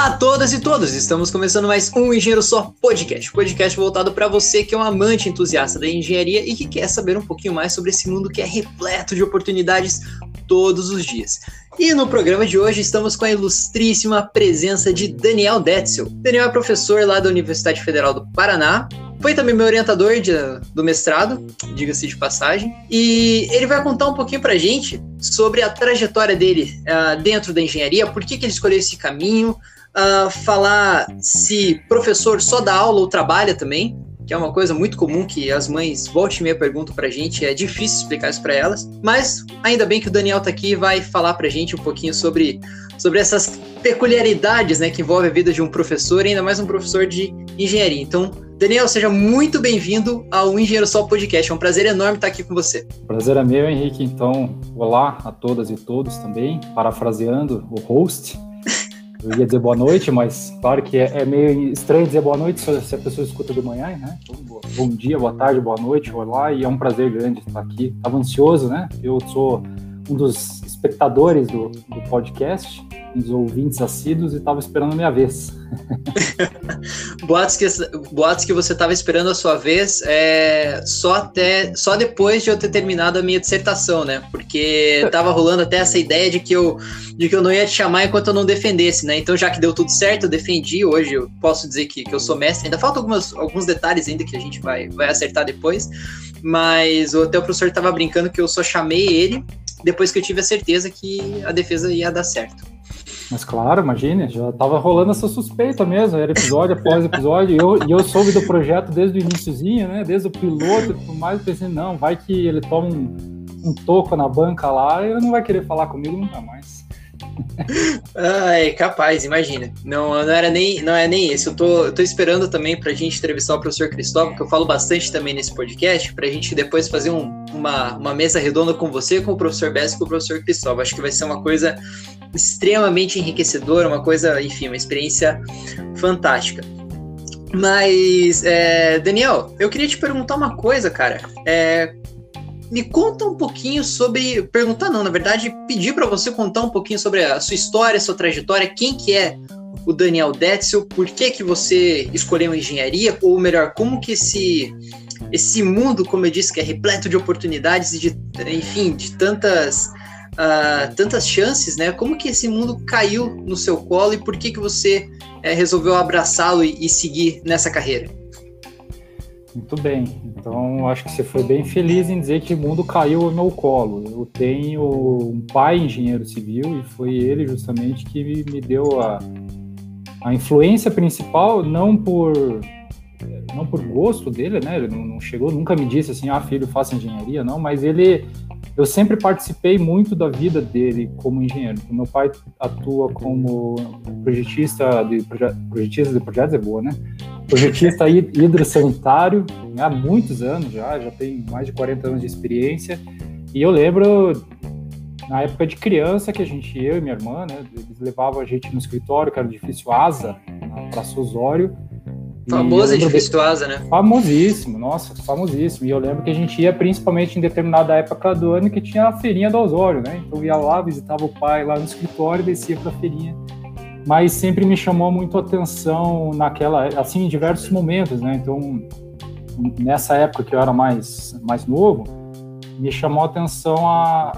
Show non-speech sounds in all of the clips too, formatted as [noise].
Olá a todas e todos! Estamos começando mais um Engenheiro Só Podcast. Podcast voltado para você que é um amante entusiasta da engenharia e que quer saber um pouquinho mais sobre esse mundo que é repleto de oportunidades todos os dias. E no programa de hoje estamos com a ilustríssima presença de Daniel Detzel. Daniel é professor lá da Universidade Federal do Paraná, foi também meu orientador de, do mestrado, diga-se de passagem. E ele vai contar um pouquinho pra gente sobre a trajetória dele uh, dentro da engenharia, por que, que ele escolheu esse caminho, uh, falar se professor só dá aula ou trabalha também, que é uma coisa muito comum que as mães volte e meia perguntam pra gente, é difícil explicar isso para elas, mas ainda bem que o Daniel tá aqui e vai falar pra gente um pouquinho sobre, sobre essas peculiaridades, né, que envolve a vida de um professor, ainda mais um professor de engenharia. Então, Daniel, seja muito bem-vindo ao Engenheiro Sol Podcast. É um prazer enorme estar aqui com você. Prazer é meu, Henrique. Então, olá a todas e todos também. Parafraseando o host, eu ia dizer boa noite, mas claro que é, é meio estranho dizer boa noite se a pessoa escuta de manhã, né? Então, bom dia, boa tarde, boa noite, olá, e é um prazer grande estar aqui. Estava ansioso, né? Eu sou um dos espectadores do, do podcast uns ouvintes assíduos e estava esperando a minha vez. [laughs] boatos, que, boatos que você estava esperando a sua vez é, só, até, só depois de eu ter terminado a minha dissertação, né? Porque estava rolando até essa ideia de que, eu, de que eu não ia te chamar enquanto eu não defendesse, né? Então, já que deu tudo certo, eu defendi. Hoje eu posso dizer que, que eu sou mestre. Ainda faltam algumas, alguns detalhes ainda que a gente vai, vai acertar depois. Mas até o professor estava brincando que eu só chamei ele depois que eu tive a certeza que a defesa ia dar certo. Mas claro, imagine, já estava rolando essa suspeita mesmo, era episódio após episódio, e eu, e eu soube do projeto desde o iníciozinho, né, desde o piloto e tudo mais, pensei, não, vai que ele toma um, um toco na banca lá e ele não vai querer falar comigo nunca mais. Ai, capaz, imagina. Não, não era nem, não é nem isso. Eu tô, eu tô esperando também pra gente entrevistar o professor Cristóvão, que eu falo bastante também nesse podcast, pra gente depois fazer um, uma, uma mesa redonda com você, com o professor Bess e com o professor Cristóvão. Acho que vai ser uma coisa extremamente enriquecedora, uma coisa, enfim, uma experiência fantástica. Mas, é, Daniel, eu queria te perguntar uma coisa, cara. É, me conta um pouquinho sobre. Perguntar não, na verdade, pedir para você contar um pouquinho sobre a sua história, sua trajetória, quem que é o Daniel Detzel, por que que você escolheu engenharia, ou melhor, como que esse esse mundo, como eu disse, que é repleto de oportunidades e de, enfim, de tantas uh, tantas chances, né? Como que esse mundo caiu no seu colo e por que que você é, resolveu abraçá-lo e, e seguir nessa carreira? Muito bem. Então, acho que você foi bem feliz em dizer que o mundo caiu no meu colo. Eu tenho um pai engenheiro civil e foi ele justamente que me deu a, a influência principal, não por não por gosto dele, né? Ele não chegou, nunca me disse assim, ah, filho, faça engenharia, não, mas ele eu sempre participei muito da vida dele como engenheiro. Meu pai atua como projetista de, projetista de projetos, é boa, né? Projetista hidrossanitário há muitos anos já, já tem mais de 40 anos de experiência. E eu lembro, na época de criança, que a gente, eu e minha irmã, né, eles levavam a gente no escritório, que era o edifício Asa, Praça Osório, Famoso edifício Asa, né? Famosíssimo, nossa, famosíssimo. E eu lembro que a gente ia principalmente em determinada época do ano que tinha a feirinha do Osório, né? Então ia lá, visitava o pai lá no escritório, descia para a feirinha. Mas sempre me chamou muito a atenção naquela, assim, em diversos momentos, né? Então, nessa época que eu era mais, mais novo, me chamou a atenção a,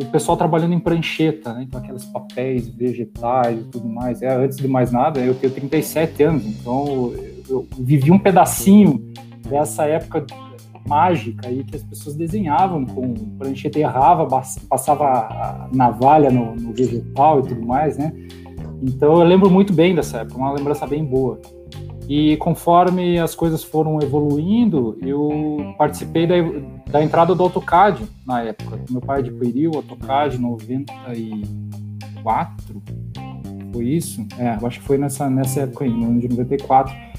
o pessoal trabalhando em prancheta, né? Então, aqueles papéis vegetais e tudo mais. É, antes de mais nada, eu tenho 37 anos, então eu vivi um pedacinho dessa época mágica aí que as pessoas desenhavam com prancheta, errava, passava navalha no, no, vegetal e tudo mais, né? Então eu lembro muito bem dessa época, uma lembrança bem boa. E conforme as coisas foram evoluindo, eu participei da, da entrada do AutoCAD na época. Meu pai é o AutoCAD 94, foi isso? É, eu acho que foi nessa, nessa época aí, no ano de 94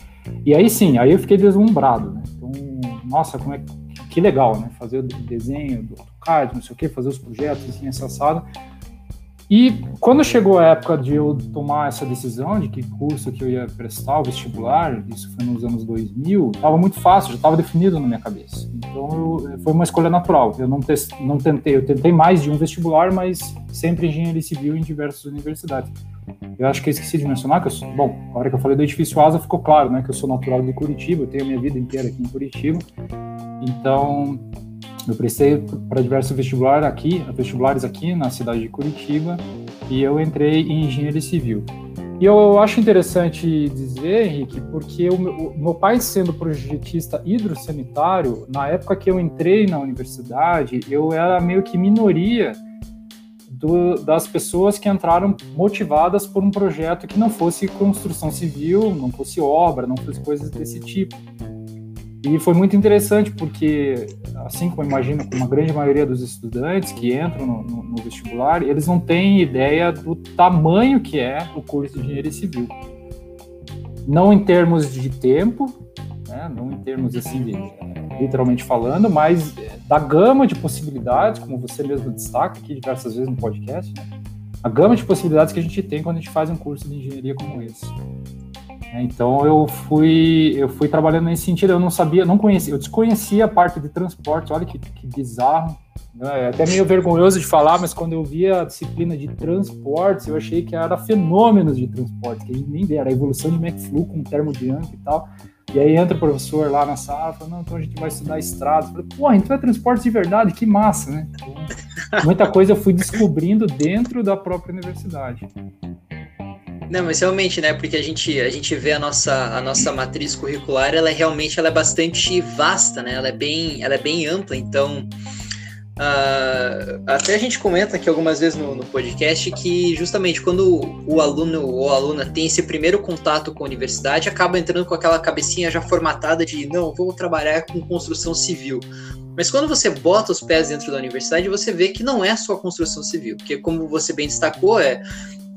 e aí sim, aí eu fiquei deslumbrado, né? Então, nossa, como é que legal, né? Fazer o desenho do AutoCAD, não sei o que, fazer os projetos assim, assado. E quando chegou a época de eu tomar essa decisão de que curso que eu ia prestar, o vestibular, isso foi nos anos 2000, estava muito fácil, já estava definido na minha cabeça. Então eu, foi uma escolha natural. Eu não, te, não tentei, eu tentei mais de um vestibular, mas sempre engenharia civil em diversas universidades. Eu acho que eu esqueci de mencionar que eu sou, bom, a hora que eu falei do edifício Asa ficou claro, né, que eu sou natural de Curitiba, eu tenho a minha vida inteira aqui em Curitiba. Então, eu prestei para diversos vestibulares aqui, vestibulares aqui na cidade de Curitiba, e eu entrei em engenharia civil. E eu acho interessante dizer, Henrique, porque o meu, o meu, pai sendo projetista hidrossanitário, na época que eu entrei na universidade, eu era meio que minoria do, das pessoas que entraram motivadas por um projeto que não fosse construção civil, não fosse obra, não fosse coisas desse tipo. E foi muito interessante porque, assim como imagino com uma grande maioria dos estudantes que entram no, no, no, vestibular, eles não têm ideia do tamanho que é o curso de engenharia civil. Não em termos de tempo, né, não em termos assim de, literalmente falando, mas da gama de possibilidades, como você mesmo destaca aqui diversas vezes no podcast, né, a gama de possibilidades que a gente tem quando a gente faz um curso de engenharia como esse. É, então eu fui eu fui trabalhando nesse sentido. Eu não sabia, não conhecia, eu desconhecia a parte de transporte. Olha que, que bizarro. Né? É até meio vergonhoso de falar, mas quando eu via a disciplina de transportes, eu achei que era fenômenos de transporte, que nem era a evolução de McFlu com termodinâmica e tal. E aí entra o professor lá na sala, fala, não, então a gente vai estudar estradas. Eu falei, porra, então é transporte de verdade, que massa, né? Então, muita coisa eu fui descobrindo dentro da própria universidade. Não, mas realmente, né? Porque a gente, a gente vê a nossa, a nossa matriz curricular, ela é realmente ela é bastante vasta, né? Ela é bem, ela é bem ampla, então. Uh, até a gente comenta aqui algumas vezes no, no, podcast que justamente quando o aluno ou a aluna tem esse primeiro contato com a universidade, acaba entrando com aquela cabecinha já formatada de não, vou trabalhar com construção civil. Mas quando você bota os pés dentro da universidade, você vê que não é só construção civil, porque como você bem destacou, é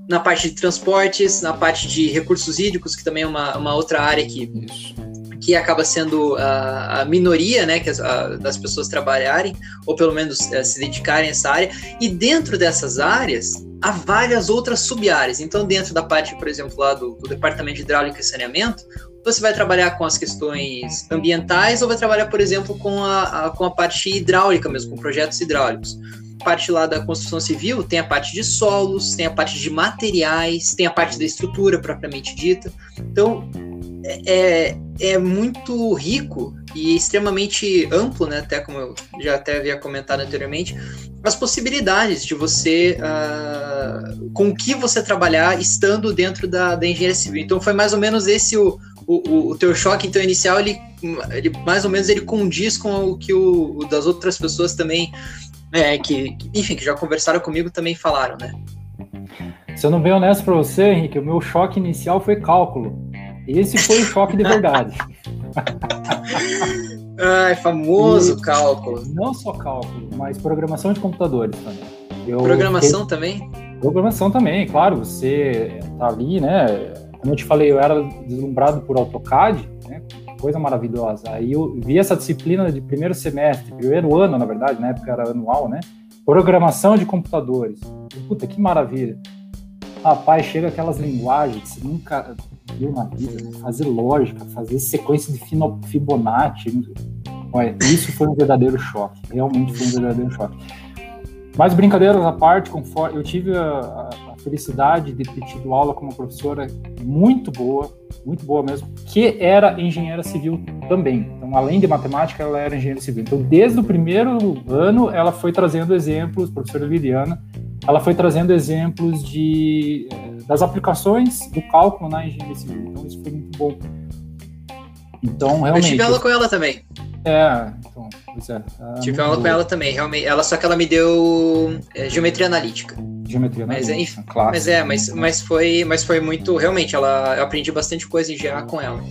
na parte de transportes, na parte de recursos hídricos, que também é uma, uma outra área que, que acaba sendo a, a minoria né, que as, a, das pessoas trabalharem, ou pelo menos eh, se dedicarem a essa área. E dentro dessas áreas, há várias outras sub-áreas. Então, dentro da parte, por exemplo, lá do, do Departamento de Hidráulica e Saneamento, você vai trabalhar com as questões ambientais ou vai trabalhar, por exemplo, com a, a, com a parte hidráulica mesmo, com projetos hidráulicos parte lá da construção civil tem a parte de solos, tem a parte de materiais, tem a parte da estrutura propriamente dita. Então, é, é, é muito rico e extremamente amplo, né? Até como eu já até havia comentado anteriormente, as possibilidades de você uh, com o que você trabalhar estando dentro da, da engenharia civil. Então foi mais ou menos esse o, o, o teu choque então inicial ele, ele mais ou menos ele condiz com o que o, o das outras pessoas também é, que, enfim, que já conversaram comigo também falaram, né? Sendo bem honesto para você, Henrique, o meu choque inicial foi cálculo. Esse foi o choque de verdade. [laughs] Ai, famoso e, cálculo. Não só cálculo, mas programação de computadores também. Eu programação também? Programação também, claro. Você tá ali, né? Como eu te falei, eu era deslumbrado por AutoCAD, né? coisa maravilhosa. Aí eu vi essa disciplina de primeiro semestre, primeiro ano, na verdade, na época era anual, né? Programação de computadores. Puta, que maravilha. Rapaz, chega aquelas linguagens que você nunca viu na vida, né? fazer lógica, fazer sequência de Fibonacci. Olha, isso foi um verdadeiro choque. Realmente foi um verdadeiro choque. Mas brincadeiras à parte, eu tive a, a, felicidade de ter tido aula com uma professora muito boa, muito boa mesmo, que era engenheira civil também. Então, além de matemática, ela era engenheira civil. Então, desde o primeiro ano, ela foi trazendo exemplos, professora Liliana, ela foi trazendo exemplos de eh, das aplicações do cálculo na engenharia civil. Então, isso foi muito bom. Então, realmente. Eu tive aula com ela também. É, então, pois é. é Tive aula com ela também, realmente. Ela só que ela me deu é, geometria analítica. Geometria mas, analítica, é, clássico. Mas é, mas, mas, foi, mas foi muito, realmente, ela, eu aprendi bastante coisa em GA com ela.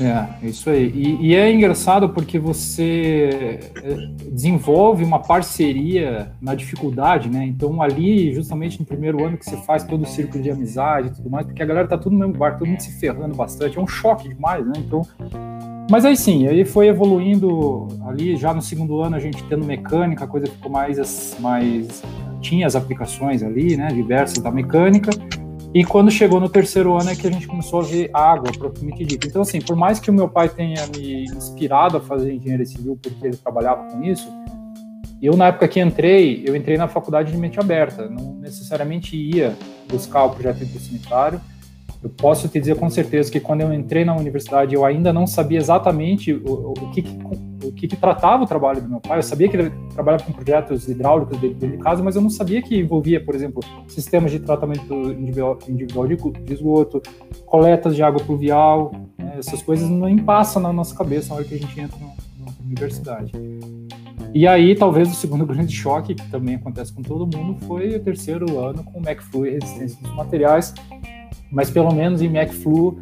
É, isso aí. E, e, é engraçado porque você é, desenvolve uma parceria na dificuldade, né? Então, ali, justamente no primeiro ano que você faz todo o círculo de amizade e tudo mais, porque a galera tá tudo no mesmo barco, todo mundo se ferrando bastante, é um choque demais, né? Então, mas aí sim, aí foi evoluindo ali, já no segundo ano a gente tendo mecânica, a coisa ficou mais, mais tinha as aplicações ali, né, diversas da mecânica, e quando chegou no terceiro ano é que a gente começou a ver água, propriamente dito. Então, assim, por mais que o meu pai tenha me inspirado a fazer engenharia civil porque ele trabalhava com isso, eu, na época que entrei, eu entrei na faculdade de mente aberta, não necessariamente ia buscar o projeto intersanitário. Eu posso te dizer com certeza que quando eu entrei na universidade, eu ainda não sabia exatamente o, o, que, o que, que, tratava o trabalho do meu pai. Eu sabia que ele trabalhava com projetos hidráulicos dentro de casa, mas eu não sabia que envolvia, por exemplo, sistemas de tratamento individual, individual de, esgoto, coletas de água pluvial. Né? Essas coisas nem passam na nossa cabeça na hora que a gente entra na, universidade. E aí, talvez o segundo [laughs] grande choque, que também acontece com todo mundo, foi o terceiro ano com o MacFlu e resistência dos materiais. Mas pelo menos em MacFlu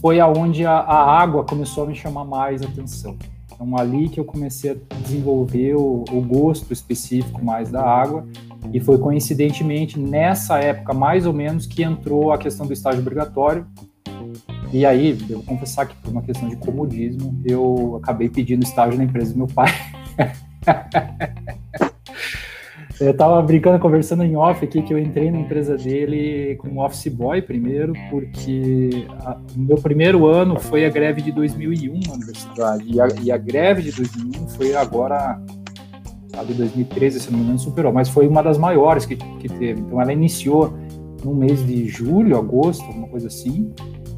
foi aonde a, a água começou a me chamar mais atenção. Então ali que eu comecei a desenvolver o, o gosto específico mais da água e foi coincidentemente nessa época mais ou menos que entrou a questão do estágio obrigatório e aí, devo confessar que por uma questão de comodismo, eu acabei pedindo estágio na empresa do meu pai. [laughs] eu tava brincando, conversando em off aqui, que eu entrei na empresa dele como office boy primeiro, porque o meu primeiro ano foi a greve de 2001 na universidade, e a, e a greve de 2001 foi agora, a de 2013, se não me engano, superou, mas foi uma das maiores que, que teve. Então ela iniciou no mês de julho, agosto, alguma coisa assim,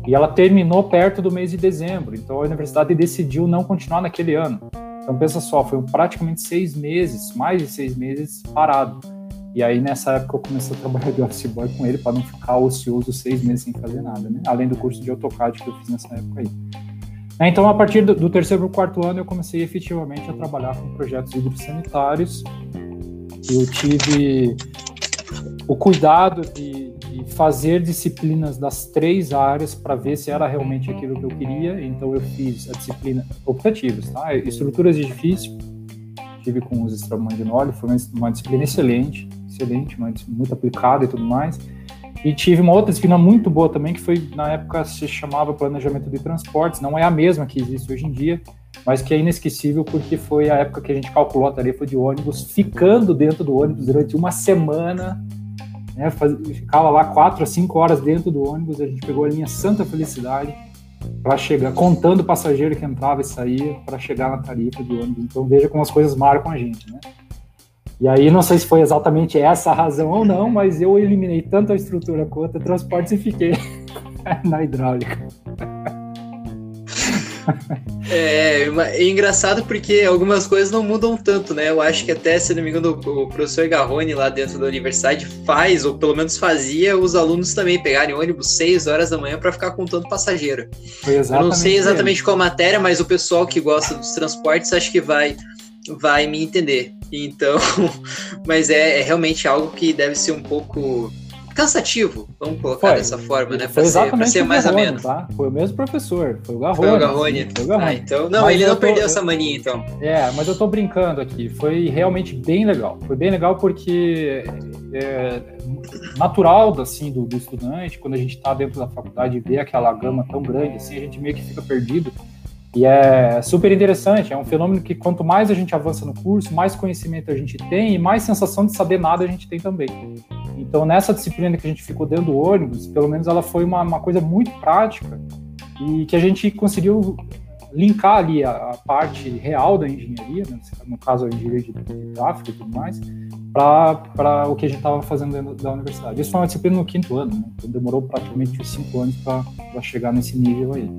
e ela terminou perto do mês de dezembro. Então a universidade decidiu não continuar naquele ano. Então pensa só, foi praticamente seis meses, mais de seis meses parado. E aí nessa época eu comecei a trabalhar de office boy com ele para não ficar ocioso seis meses sem fazer nada, né? Além do curso de AutoCAD que eu fiz nessa época aí. É, então a partir do, terceiro para quarto ano eu comecei efetivamente a trabalhar com projetos hidrossanitários. Eu tive o cuidado de fazer disciplinas das três áreas para ver se era realmente aquilo que eu queria. Então eu fiz a disciplina optativas, tá? Estruturas de edifício, tive com os extramandioli, foi uma, disciplina excelente, excelente, muito aplicada e tudo mais. E tive uma outra disciplina muito boa também, que foi, na época, se chamava Planejamento de Transportes, não é a mesma que existe hoje em dia, mas que é inesquecível porque foi a época que a gente calculou a tarefa de ônibus, ficando dentro do ônibus durante uma semana né, faz, ficava lá quatro a cinco horas dentro do ônibus, a gente pegou a linha Santa Felicidade para chegar, contando o passageiro que entrava e saía para chegar na tarifa do ônibus. Então veja como as coisas marcam a gente, né? E aí não sei se foi exatamente essa a razão ou não, mas eu eliminei tanto a estrutura quanto a transportes e fiquei [laughs] na hidráulica. É, é, engraçado porque algumas coisas não mudam tanto, né? Eu acho que até, se não me engano, o professor Garrone lá dentro da universidade faz, ou pelo menos fazia, os alunos também pegarem ônibus 6 horas da manhã para ficar contando passageiro. Eu não sei exatamente qual matéria, mas o pessoal que gosta dos transportes acho que vai vai me entender. Então, [laughs] mas é, é realmente algo que deve ser um pouco cansativo, vamos colocar foi, dessa forma, né? Foi exatamente ser, ser mais Garrone, ameno. Tá? Foi o mesmo professor, foi o Garrone. Foi o Garrone. Foi o Garrone. Ah, então, não, mas ele não tô, perdeu essa mania, então. É, mas eu tô brincando aqui, foi realmente bem legal. Foi bem legal porque é natural assim, do, do estudante, quando a gente está dentro da faculdade e vê aquela gama tão grande, assim, a gente meio que fica perdido. E é super interessante, é um fenômeno que quanto mais a gente avança no curso, mais conhecimento a gente tem e mais sensação de saber nada a gente tem também. Então, nessa disciplina que a gente ficou dentro do ônibus, pelo menos ela foi uma, uma coisa muito prática e que a gente conseguiu linkar ali a, a parte real da engenharia, né, no caso a engenharia de, de tráfego e tudo mais, para o que a gente estava fazendo dentro da universidade. Isso foi uma disciplina no quinto ano, né, então demorou praticamente cinco anos para chegar nesse nível aí.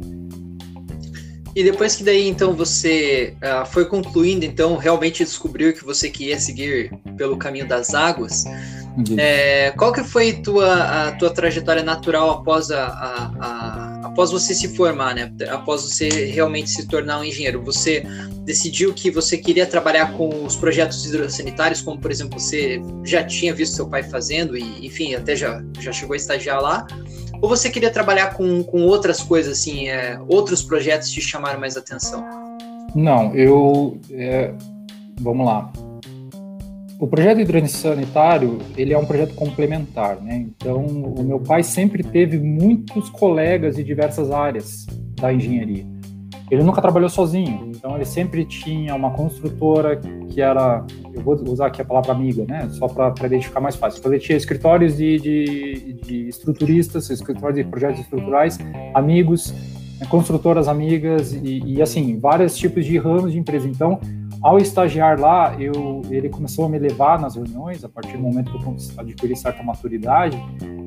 E depois que daí então você uh, foi concluindo, então realmente descobriu que você queria seguir pelo caminho das águas. É, qual que foi tua, a tua trajetória natural após, a, a, a, após você se formar, né? Após você realmente se tornar um engenheiro? Você decidiu que você queria trabalhar com os projetos hidrossanitários, como por exemplo você já tinha visto seu pai fazendo e enfim até já, já chegou a estagiar lá? Ou você queria trabalhar com, com outras coisas, assim, é, outros projetos te chamaram mais atenção? Não, eu. É, vamos lá. O projeto hidrossanitário, ele é um projeto complementar, né? Então, o meu pai sempre teve muitos colegas de diversas áreas da engenharia. Ele nunca trabalhou sozinho, então ele sempre tinha uma construtora que era, eu vou usar aqui a palavra amiga, né? Só para identificar mais fácil. Então ele tinha escritórios de, de, de estruturistas, escritórios de projetos estruturais, amigos, construtoras amigas e, e assim vários tipos de ramos de empresa. Então ao estagiar lá, eu, ele começou a me levar nas reuniões, a partir do momento que eu adquiri certa maturidade.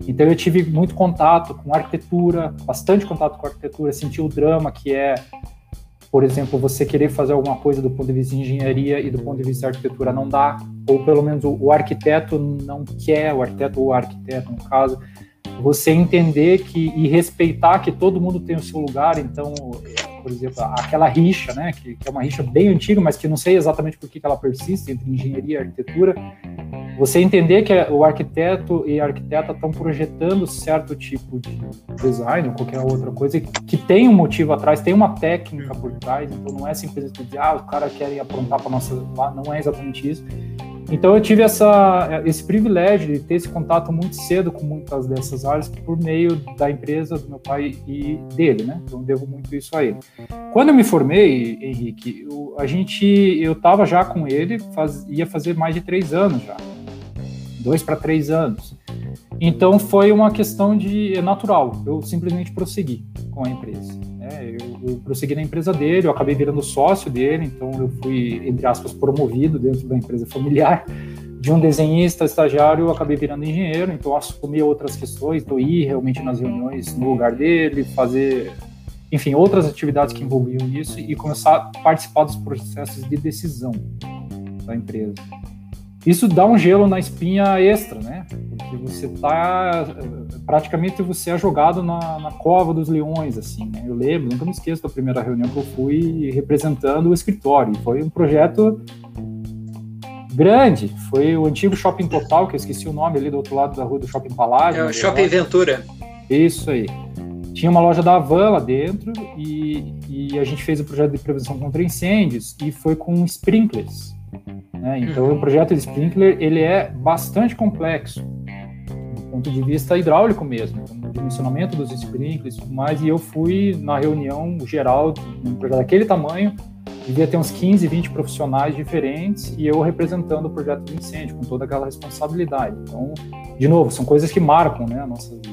Então, eu tive muito contato com arquitetura, bastante contato com arquitetura, senti o drama que é, por exemplo, você querer fazer alguma coisa do ponto de vista de engenharia e do ponto de vista de arquitetura não dá, ou pelo menos o, o arquiteto não quer, o arquiteto ou o arquiteto, no caso, você entender que e respeitar que todo mundo tem o seu lugar, então por exemplo, aquela rixa, né, que, que, é uma rixa bem antiga, mas que não sei exatamente por que ela persiste entre engenharia e arquitetura, você entender que o arquiteto e a arquiteta estão projetando certo tipo de design ou qualquer outra coisa que tem um motivo atrás, tem uma técnica por trás, então não é simplesmente dizer, ah, o cara quer aprontar para nossa, não é exatamente isso. Então eu tive essa, esse privilégio de ter esse contato muito cedo com muitas dessas áreas por meio da empresa do meu pai e dele, né? Então devo muito isso a ele. Quando eu me formei, Henrique, eu, a gente, eu estava já com ele, faz, ia fazer mais de três anos já, dois para três anos. Então foi uma questão de é natural. Eu simplesmente prossegui com a empresa. Né? Eu, eu prossegui na empresa dele, eu acabei virando sócio dele, então eu fui, entre aspas, promovido dentro da empresa familiar. De um desenhista estagiário, eu acabei virando engenheiro, então assumi outras questões, então ir realmente nas reuniões no lugar dele, fazer, enfim, outras atividades que envolviam isso e começar a participar dos processos de decisão da empresa. Isso dá um gelo na espinha extra, né? Porque você tá praticamente você é jogado na, na cova dos leões, assim. Né? Eu lembro, nunca me esqueço da primeira reunião que eu fui representando o escritório. Foi um projeto grande. Foi o antigo Shopping Total, que eu esqueci o nome ali do outro lado da rua do Shopping Palácio. É o Shopping Ventura. Isso aí. Tinha uma loja da Avan lá dentro e, e a gente fez o projeto de prevenção contra incêndios e foi com sprinklers. Né? Então, uhum. o projeto de sprinkler ele é bastante complexo do ponto de vista hidráulico mesmo, no dimensionamento dos sprinklers e tudo mais. E eu fui na reunião geral, um projeto daquele tamanho, devia ter uns 15, 20 profissionais diferentes e eu representando o projeto de incêndio com toda aquela responsabilidade. Então, de novo, são coisas que marcam né, a nossa vida.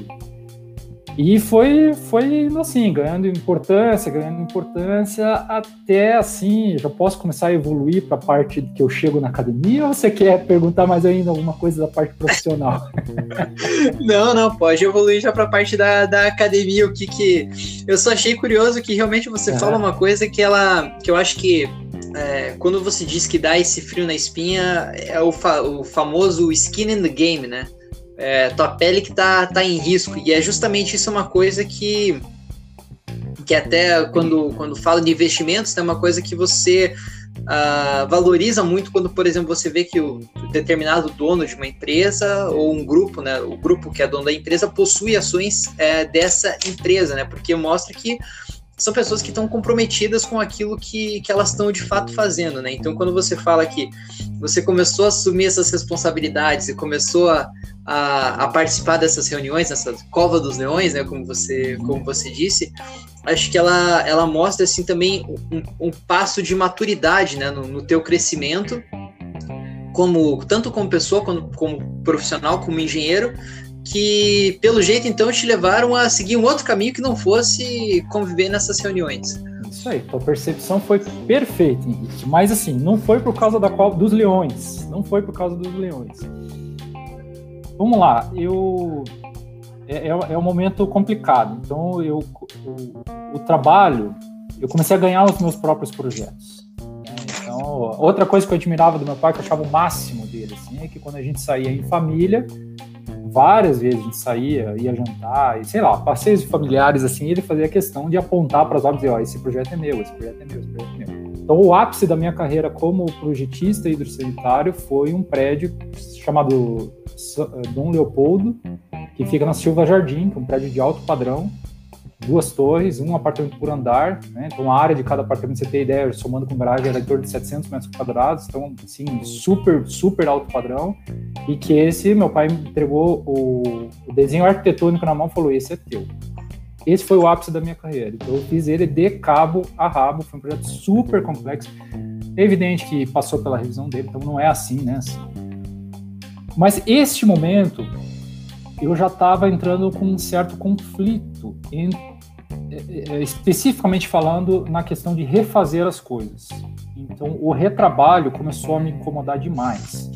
E foi, foi assim, ganhando importância, ganhando importância, até assim, já posso começar a evoluir para a parte que eu chego na academia ou você quer perguntar mais ainda alguma coisa da parte profissional? [laughs] não, não, pode evoluir já para a parte da, da academia, o que que... Eu só achei curioso que realmente você é. fala uma coisa que ela, que eu acho que é, quando você diz que dá esse frio na espinha, é o, fa o famoso skin in the game, né? É, tua pele que tá, tá em risco. E é justamente isso uma coisa que, que até quando, quando fala de investimentos, é uma coisa que você uh, valoriza muito quando, por exemplo, você vê que o determinado dono de uma empresa ou um grupo, né, o grupo que é dono da empresa possui ações é, dessa empresa, né, porque mostra que são pessoas que estão comprometidas com aquilo que, que elas estão de fato fazendo, né? Então, quando você fala que você começou a assumir essas responsabilidades e começou a, a, a, participar dessas reuniões, nessa cova dos leões, né, como você, como você disse, acho que ela, ela mostra assim também um, um passo de maturidade, né, no, no, teu crescimento, como tanto como pessoa, como, como profissional, como engenheiro, que pelo jeito então te levaram a seguir um outro caminho que não fosse conviver nessas reuniões. Isso aí, tua percepção foi perfeita, Henrique. Mas assim, não foi por causa da dos leões, não foi por causa dos leões vamos lá, eu é, é, é um momento complicado. Então, eu, o, o, trabalho, eu comecei a ganhar os meus próprios projetos. Né? Então, outra coisa que eu admirava do meu pai, que eu achava o máximo dele, assim, é que quando a gente saía em família, várias vezes a gente saía, ia jantar, e sei lá, passeios familiares, assim, ele fazia questão de apontar para os olhos e dizer, ó, esse projeto é meu, esse projeto é meu, esse projeto é meu. Então, o ápice da minha carreira como projetista hidrossanitário foi um prédio chamado eh, Dom Leopoldo, que fica na Silva Jardim, que é um prédio de alto padrão, duas torres, um apartamento por andar, né? então a área de cada apartamento, você tem ideia, somando com garagem, era em torno de 700 metros quadrados, então, assim, super, super alto padrão, e que esse, meu pai me entregou o, o desenho arquitetônico na mão e falou, esse é teu. Esse foi o ápice da minha carreira, então eu fiz ele de cabo a rabo, foi um projeto super complexo, é evidente que passou pela revisão dele, então não é assim, né, mas este momento eu já estava entrando com um certo conflito, em, é, é, especificamente falando na questão de refazer as coisas. Então, o retrabalho começou a me incomodar demais.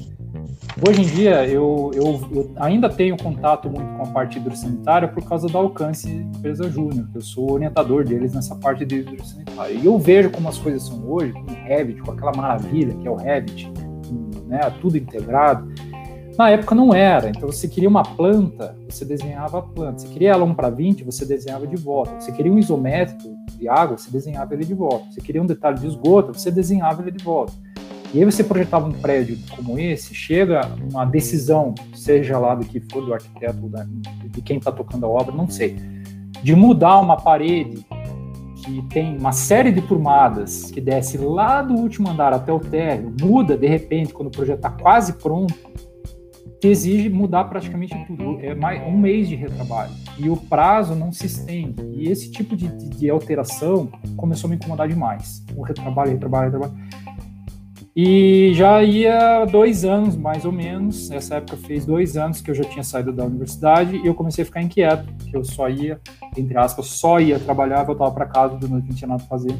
Hoje em dia, eu, eu, eu, ainda tenho contato muito com a parte hidrossanitária por causa do alcance empresa júnior, eu sou orientador deles nessa parte de hidrossanitária. E eu vejo como as coisas são hoje, com o Revit, com aquela maravilha que é o Revit, né, tudo integrado. Na época não era, então você queria uma planta, você desenhava a planta. Você queria ela 1 para 20, você desenhava de volta. Você queria um isométrico de água, você desenhava ele de volta. Você queria um detalhe de esgoto, você desenhava ele de volta. E aí você projetava um prédio como esse, chega uma decisão, seja lá do que for, do arquiteto, da, de quem está tocando a obra, não sei, de mudar uma parede que tem uma série de turmadas que desce lá do último andar até o térreo, muda de repente quando o projeto está quase pronto, que exige mudar praticamente tudo. É mais um mês de retrabalho. E o prazo não se estende. E esse tipo de, de, de alteração começou a me incomodar demais. O retrabalho, retrabalho, retrabalho. E já ia dois anos, mais ou menos. Nessa época fez dois anos que eu já tinha saído da universidade e eu comecei a ficar inquieto, que eu só ia, entre aspas, só ia trabalhar, voltava para casa, de noite não tinha nada a fazer.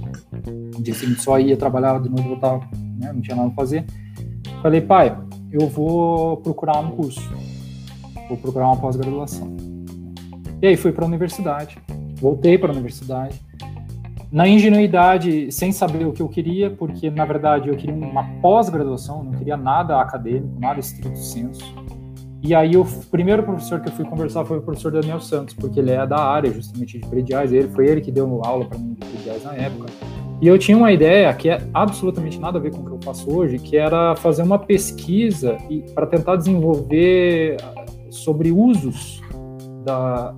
No dia seguinte só ia trabalhar, de noite voltava, né, não tinha nada a fazer. Falei, pai, eu vou procurar um curso, vou procurar uma pós-graduação. E aí fui para a universidade, voltei para a universidade na ingenuidade, sem saber o que eu queria, porque na verdade eu queria uma pós-graduação, não queria nada acadêmico, nada estrito senso. E aí o primeiro professor que eu fui conversar foi o professor Daniel Santos, porque ele é da área justamente de prediais, ele foi ele que deu aula para mim de prediais na época. E eu tinha uma ideia que é absolutamente nada a ver com o que eu faço hoje, que era fazer uma pesquisa para tentar desenvolver sobre usos da,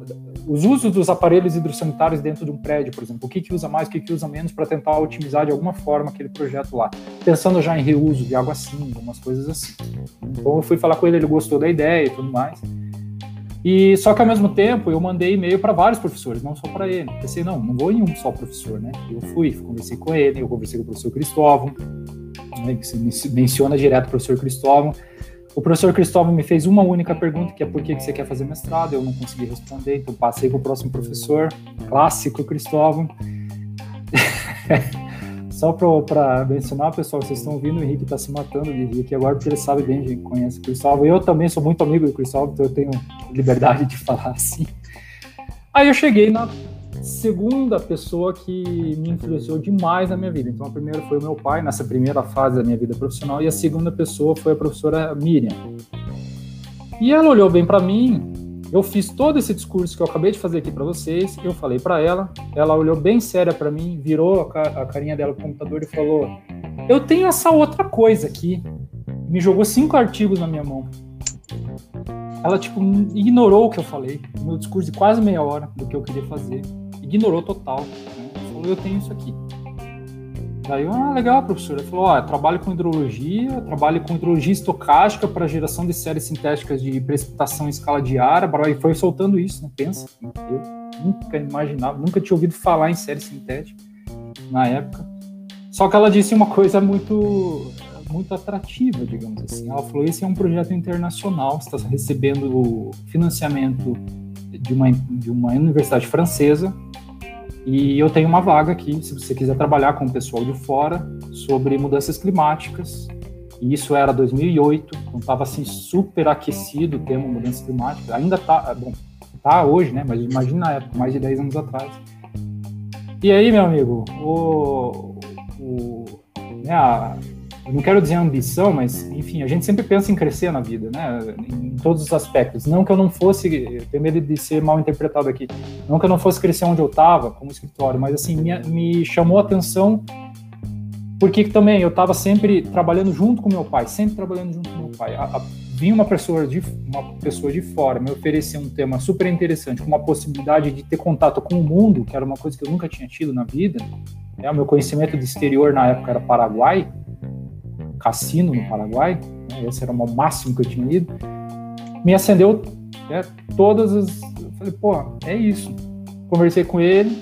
os usos dos aparelhos hidrossanitários dentro de um prédio, por exemplo, o que, que usa mais, o que, que usa menos, para tentar otimizar de alguma forma aquele projeto lá. Pensando já em reuso de água cinza, umas coisas assim. Então eu fui falar com ele, ele gostou da ideia e tudo mais. E só que ao mesmo tempo eu mandei e-mail para vários professores, não só para ele. Pensei, não, não vou em um só professor, né? Eu fui, conversei com ele, eu conversei com o professor Cristóvão, né, que se menciona direto o professor Cristóvão. O professor Cristóvão me fez uma única pergunta, que é por que você quer fazer mestrado? Eu não consegui responder, então passei para o próximo professor, clássico Cristóvão. [laughs] Só para mencionar, pessoal, vocês estão ouvindo, o Henrique está se matando de rir aqui agora, porque ele sabe bem, gente conhece o Cristóvão. Eu também sou muito amigo do Cristóvão, então eu tenho liberdade de falar [laughs] assim. Aí eu cheguei na segunda pessoa que me influenciou demais na minha vida. Então, a primeira foi o meu pai, nessa primeira fase da minha vida profissional, e a segunda pessoa foi a professora Miriam. E ela olhou bem para mim, eu fiz todo esse discurso que eu acabei de fazer aqui para vocês, eu falei para ela, ela olhou bem séria para mim, virou a, carinha dela pro computador e falou: Eu tenho essa outra coisa aqui. Me jogou cinco artigos na minha mão ela tipo ignorou o que eu falei, meu discurso de quase meia hora do que eu queria fazer ignorou total. Né? Falou, eu tenho isso aqui. Daí eu, ah, legal, professor. Ele falou, ó, trabalho com hidrologia, trabalho com hidrologia estocástica para geração de séries sintéticas de precipitação em escala diária, e foi soltando isso, né? Pensa, eu nunca imaginava, nunca tinha ouvido falar em série sintética na época. Só que ela disse uma coisa muito muito atrativa, digamos assim. Ela falou: esse é um projeto internacional, está recebendo financiamento de uma, de uma universidade francesa e eu tenho uma vaga aqui, se você quiser trabalhar com o pessoal de fora sobre mudanças climáticas. E isso era 2008, então estava assim super aquecido o tema mudanças climáticas. Ainda está, bom, tá hoje, né? Mas imagina na época, mais de 10 anos atrás. E aí, meu amigo, o, o né, a, eu não quero dizer ambição, mas enfim, a gente sempre pensa em crescer na vida, né? Em todos os aspectos. Não que eu não fosse, eu tenho medo de ser mal interpretado aqui, não que eu não fosse crescer onde eu estava, como escritório, mas assim, me, me chamou a atenção porque também eu estava sempre trabalhando junto com meu pai, sempre trabalhando junto com meu pai. A, a, vinha uma pessoa de uma pessoa de fora me oferecer um tema super interessante, com uma possibilidade de ter contato com o mundo, que era uma coisa que eu nunca tinha tido na vida. Né? O meu conhecimento de exterior na época era Paraguai, cassino no Paraguai, né, esse era o máximo que eu tinha ido, me acendeu né, todas as. Eu falei, pô, é isso. Conversei com ele,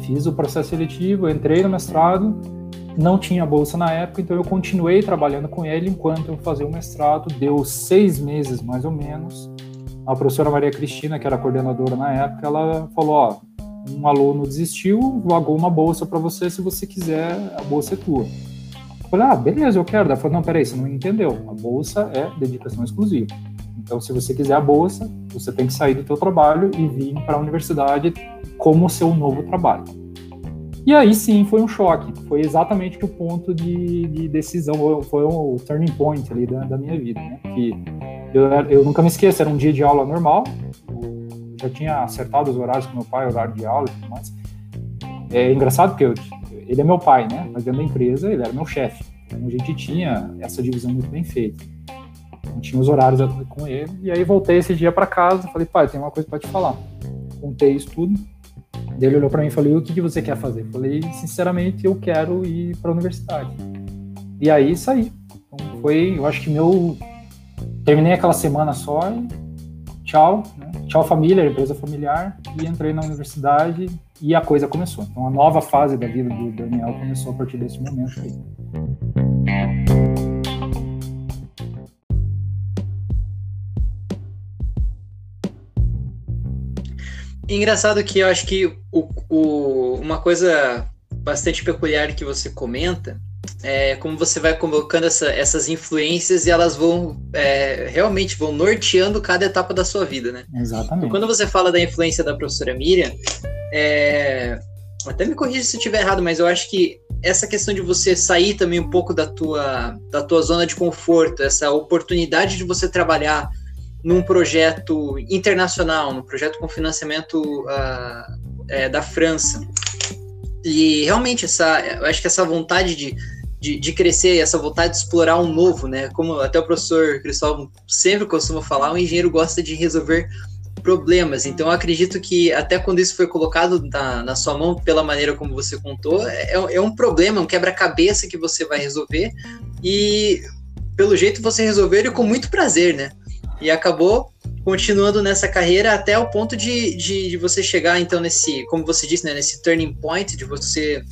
fiz o processo seletivo, entrei no mestrado, não tinha bolsa na época, então eu continuei trabalhando com ele enquanto eu fazia o mestrado. Deu seis meses mais ou menos. A professora Maria Cristina, que era coordenadora na época, ela falou: ó, um aluno desistiu, vagou uma bolsa para você, se você quiser, a bolsa é tua. Falei, ah, beleza, eu quero. Ela falou, não, peraí, você não entendeu. A bolsa é dedicação exclusiva. Então, se você quiser a bolsa, você tem que sair do teu trabalho e vir para a universidade como seu novo trabalho. E aí sim foi um choque, foi exatamente o ponto de, de decisão, foi o turning point ali da, da minha vida, né? Que eu, eu, nunca me esqueço, era um dia de aula normal, já tinha acertado os horários com meu pai, horário de aula e tudo mais. É engraçado porque eu, ele é meu pai, né? Mas dentro da empresa ele era meu chefe. Então a gente tinha essa divisão muito bem feita. Não tinha os horários com ele. E aí voltei esse dia para casa, falei, pai, tem uma coisa para te falar. Contei isso tudo ele olhou para mim e falou: "O que, que você quer fazer?" Falei: "Sinceramente, eu quero ir para a universidade." E aí saí. Então, foi, eu acho que meu terminei aquela semana só e tchau, né? tchau família, empresa familiar e entrei na universidade e a coisa começou. Então a nova fase da vida do Daniel começou a partir desse momento aí. Engraçado que eu acho que o, o, uma coisa bastante peculiar que você comenta é como você vai colocando essa, essas influências e elas vão é, realmente vão norteando cada etapa da sua vida, né? Exatamente. Então, quando você fala da influência da professora Miriam, é, até me corrija se eu estiver errado, mas eu acho que essa questão de você sair também um pouco da tua, da tua zona de conforto, essa oportunidade de você trabalhar num projeto internacional, num projeto com financiamento uh, da França. E realmente essa, eu acho que essa vontade de, de, de, crescer, essa vontade de explorar um novo, né? Como até o professor Cristóvão sempre costuma falar, o engenheiro gosta de resolver problemas. Então, acredito que até quando isso foi colocado na, na sua mão, pela maneira como você contou, é, é um problema, um quebra-cabeça que você vai resolver e, pelo jeito, você resolveu ele com muito prazer, né? e acabou continuando nessa carreira até o ponto de, de, de, você chegar, então, nesse, como você disse, né, nesse turning point, de você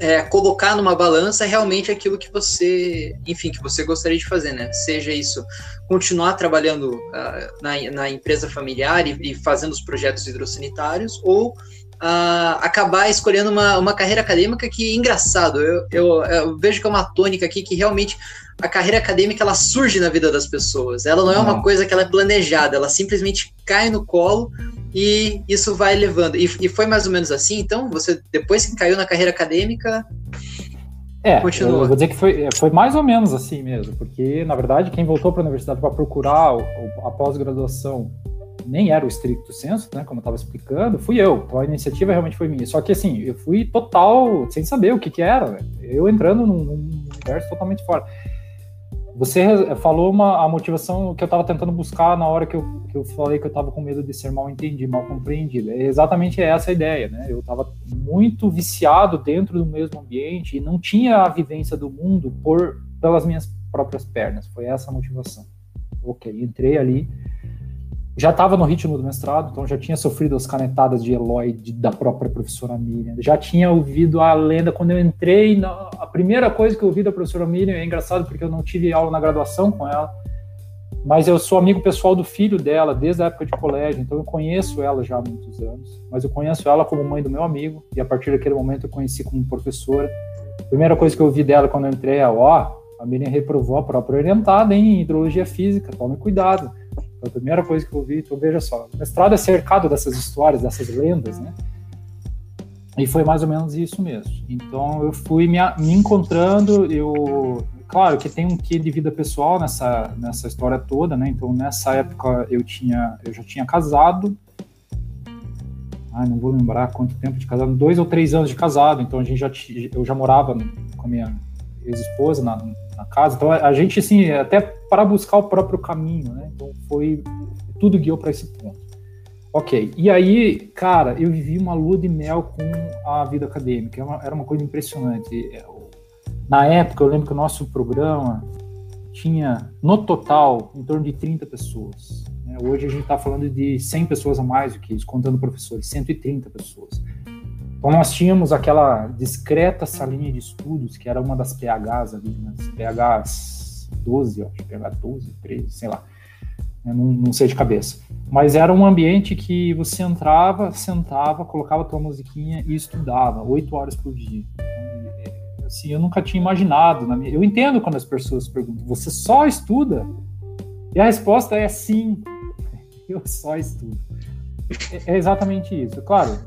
é, colocar numa balança realmente aquilo que você, enfim, que você gostaria de fazer, né? Seja isso continuar trabalhando uh, na, na empresa familiar e, e, fazendo os projetos hidrossanitários, ou uh, acabar escolhendo uma, uma carreira acadêmica que, engraçado, eu, eu, eu vejo que é uma tônica aqui que realmente a carreira acadêmica ela surge na vida das pessoas. Ela não é uma coisa que ela é planejada, ela simplesmente cai no colo e isso vai levando. E, e foi mais ou menos assim, então? Você, depois que caiu na carreira acadêmica, é, continua. Eu vou dizer que foi, é, foi mais ou menos assim mesmo, porque, na verdade, quem voltou para a universidade para procurar a pós-graduação nem era o estricto senso, né, como eu estava explicando, fui eu. Então a iniciativa realmente foi minha. Só que assim, eu fui total, sem saber o que que era, né? eu entrando num, num universo totalmente fora. Você falou uma, a motivação que eu estava tentando buscar na hora que eu, que eu falei que eu estava com medo de ser mal entendido, mal compreendido. É exatamente essa a ideia, né? Eu estava muito viciado dentro do mesmo ambiente e não tinha a vivência do mundo por pelas minhas próprias pernas. Foi essa a motivação. Ok, entrei ali já estava no ritmo do mestrado, então já tinha sofrido as canetadas de Eloy de, da própria professora Miriam, já tinha ouvido a lenda quando eu entrei, na, a primeira coisa que eu ouvi da professora Miriam, é engraçado porque eu não tive aula na graduação com ela, mas eu sou amigo pessoal do filho dela desde a época de colégio, então eu conheço ela já há muitos anos, mas eu conheço ela como mãe do meu amigo, e a partir daquele momento eu conheci como professora. A primeira coisa que eu ouvi dela quando eu entrei é, ó, a Miriam reprovou a própria orientada em hidrologia física, tome cuidado. Foi a primeira coisa que eu vi. Então, veja só, o mestrado é cercado dessas histórias, dessas lendas, né? E foi mais ou menos isso mesmo. Então, eu fui me, me encontrando, eu... Claro que tem um quê de vida pessoal nessa, nessa história toda, né? Então, nessa época, eu tinha eu já tinha casado, Ai, não vou lembrar quanto tempo de casado, dois ou três anos de casado, então a gente já eu já morava com a minha ex-esposa na, na, casa, então a, gente assim até para buscar o próprio caminho, né? Então foi tudo guiou para esse ponto. Ok, e aí, cara, eu vivi uma lua de mel com a vida acadêmica, era uma, era uma coisa impressionante. Na época, eu lembro que o nosso programa tinha, no total, em torno de 30 pessoas. Né? Hoje a gente está falando de 100 pessoas a mais do que isso, contando professores, 130 pessoas. Então nós tínhamos aquela discreta salinha de estudos, que era uma das PHs ali, né? PHs 12, acho, PH 12, 13, sei lá, não, não, sei de cabeça. Mas era um ambiente que você entrava, sentava, colocava tua musiquinha e estudava, oito horas por dia. Então, assim, eu nunca tinha imaginado. Na minha... Eu entendo quando as pessoas perguntam, você só estuda? E a resposta é sim, [laughs] eu só estudo. É, é exatamente isso. Claro,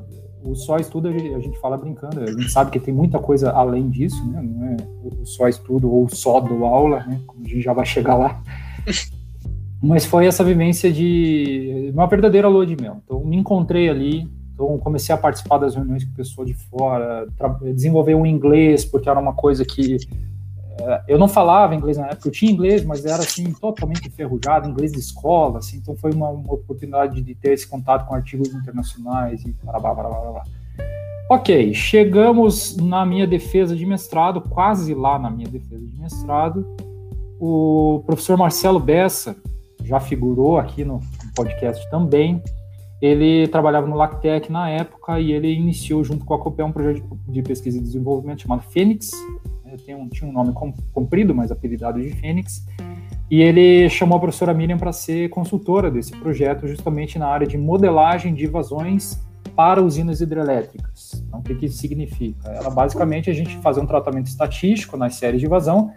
o só estudo a gente fala brincando, a gente sabe que tem muita coisa além disso, né? Não é o só estudo ou só do aula, né? Como a gente já vai chegar lá. [laughs] Mas foi essa vivência de uma verdadeira lua de mel. Então, me encontrei ali, então comecei a participar das reuniões com pessoas de fora, desenvolver o inglês, porque era uma coisa que eu não falava inglês na época, eu tinha inglês, mas era assim totalmente enferrujado, inglês de escola, assim, então foi uma, uma oportunidade de ter esse contato com artigos internacionais e blá, blá, blá, blá. Ok, chegamos na minha defesa de mestrado, quase lá na minha defesa de mestrado. O professor Marcelo Bessa já figurou aqui no podcast também. Ele trabalhava no Lactec na época e ele iniciou junto com a COPE um projeto de pesquisa e desenvolvimento chamado Fênix, tinha um nome comprido, mas apelidado de Fênix. E ele chamou a professora Miriam para ser consultora desse projeto, justamente na área de modelagem de vazões para usinas hidrelétricas. Então, o que, que isso significa? Ela basicamente a gente fazer um tratamento estatístico nas séries de vazão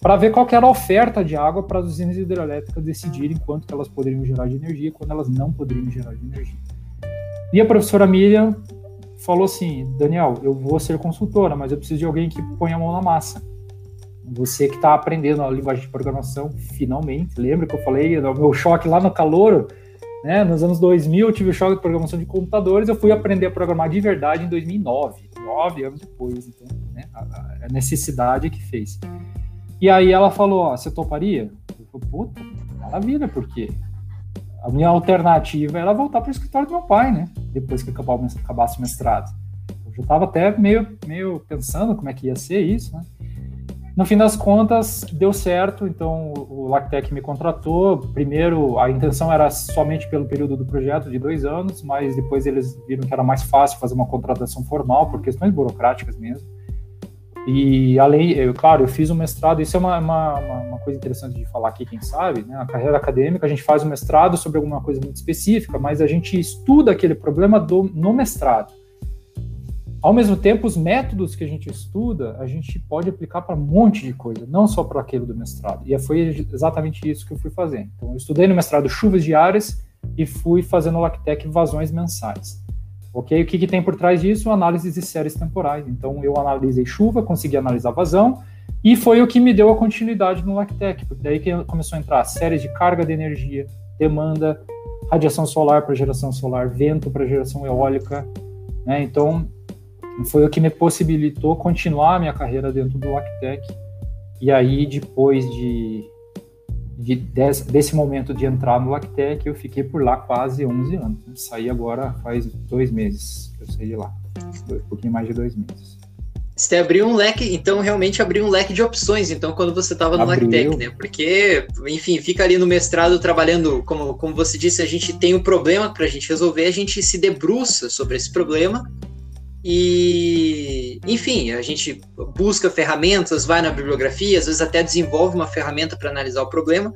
para ver qual era a oferta de água para as usinas hidrelétricas decidirem quanto que elas poderiam gerar de energia quando elas não poderiam gerar de energia. E a professora Miriam falou assim: Daniel, eu vou ser consultora, mas eu preciso de alguém que ponha a mão na massa. Você que está aprendendo a linguagem de programação, finalmente. Lembra que eu falei do meu choque lá no calor? Né? Nos anos 2000 eu tive o choque de programação de computadores, eu fui aprender a programar de verdade em 2009, nove anos depois, então, né? a, a, necessidade que fez. E aí ela falou, ó, você toparia? Eu falei, puta, maravilha, porque a minha alternativa era voltar para o escritório do meu pai, né? Depois que acabasse o mestrado. Eu já estava até meio, meio pensando como é que ia ser isso, né? No fim das contas, deu certo, então o Lactec me contratou. Primeiro, a intenção era somente pelo período do projeto, de dois anos, mas depois eles viram que era mais fácil fazer uma contratação formal, por questões burocráticas mesmo. E além, eu, claro, eu fiz um mestrado, isso é uma, uma, uma, coisa interessante de falar aqui, quem sabe, né? A carreira acadêmica, a gente faz um mestrado sobre alguma coisa muito específica, mas a gente estuda aquele problema do, no mestrado. Ao mesmo tempo, os métodos que a gente estuda, a gente pode aplicar para um monte de coisa, não só para aquele do mestrado. E foi exatamente isso que eu fui fazer. Então, eu estudei no mestrado chuvas diárias e fui fazendo Lactec vazões mensais. Ok? O que, que tem por trás disso? Análise de séries temporais. Então, eu analisei chuva, consegui analisar vazão, e foi o que me deu a continuidade no Lactec, porque daí que começou a entrar séries de carga de energia, demanda, radiação solar para geração solar, vento para geração eólica. Né? Então, foi o que me possibilitou continuar a minha carreira dentro do Lactec. E aí, depois de de, desse, desse, momento de entrar no Lactec, eu fiquei por lá quase 11 anos. Saí agora faz dois meses que eu saí de lá, um pouquinho mais de dois meses. Você abriu um leque, então realmente abriu um leque de opções, então, quando você estava no abriu. Lactec, né? Porque, enfim, fica ali no mestrado trabalhando, como, como você disse, a gente tem um problema para a gente resolver, a gente se debruça sobre esse problema e, enfim, a gente busca ferramentas, vai na bibliografia, às vezes até desenvolve uma ferramenta para analisar o problema,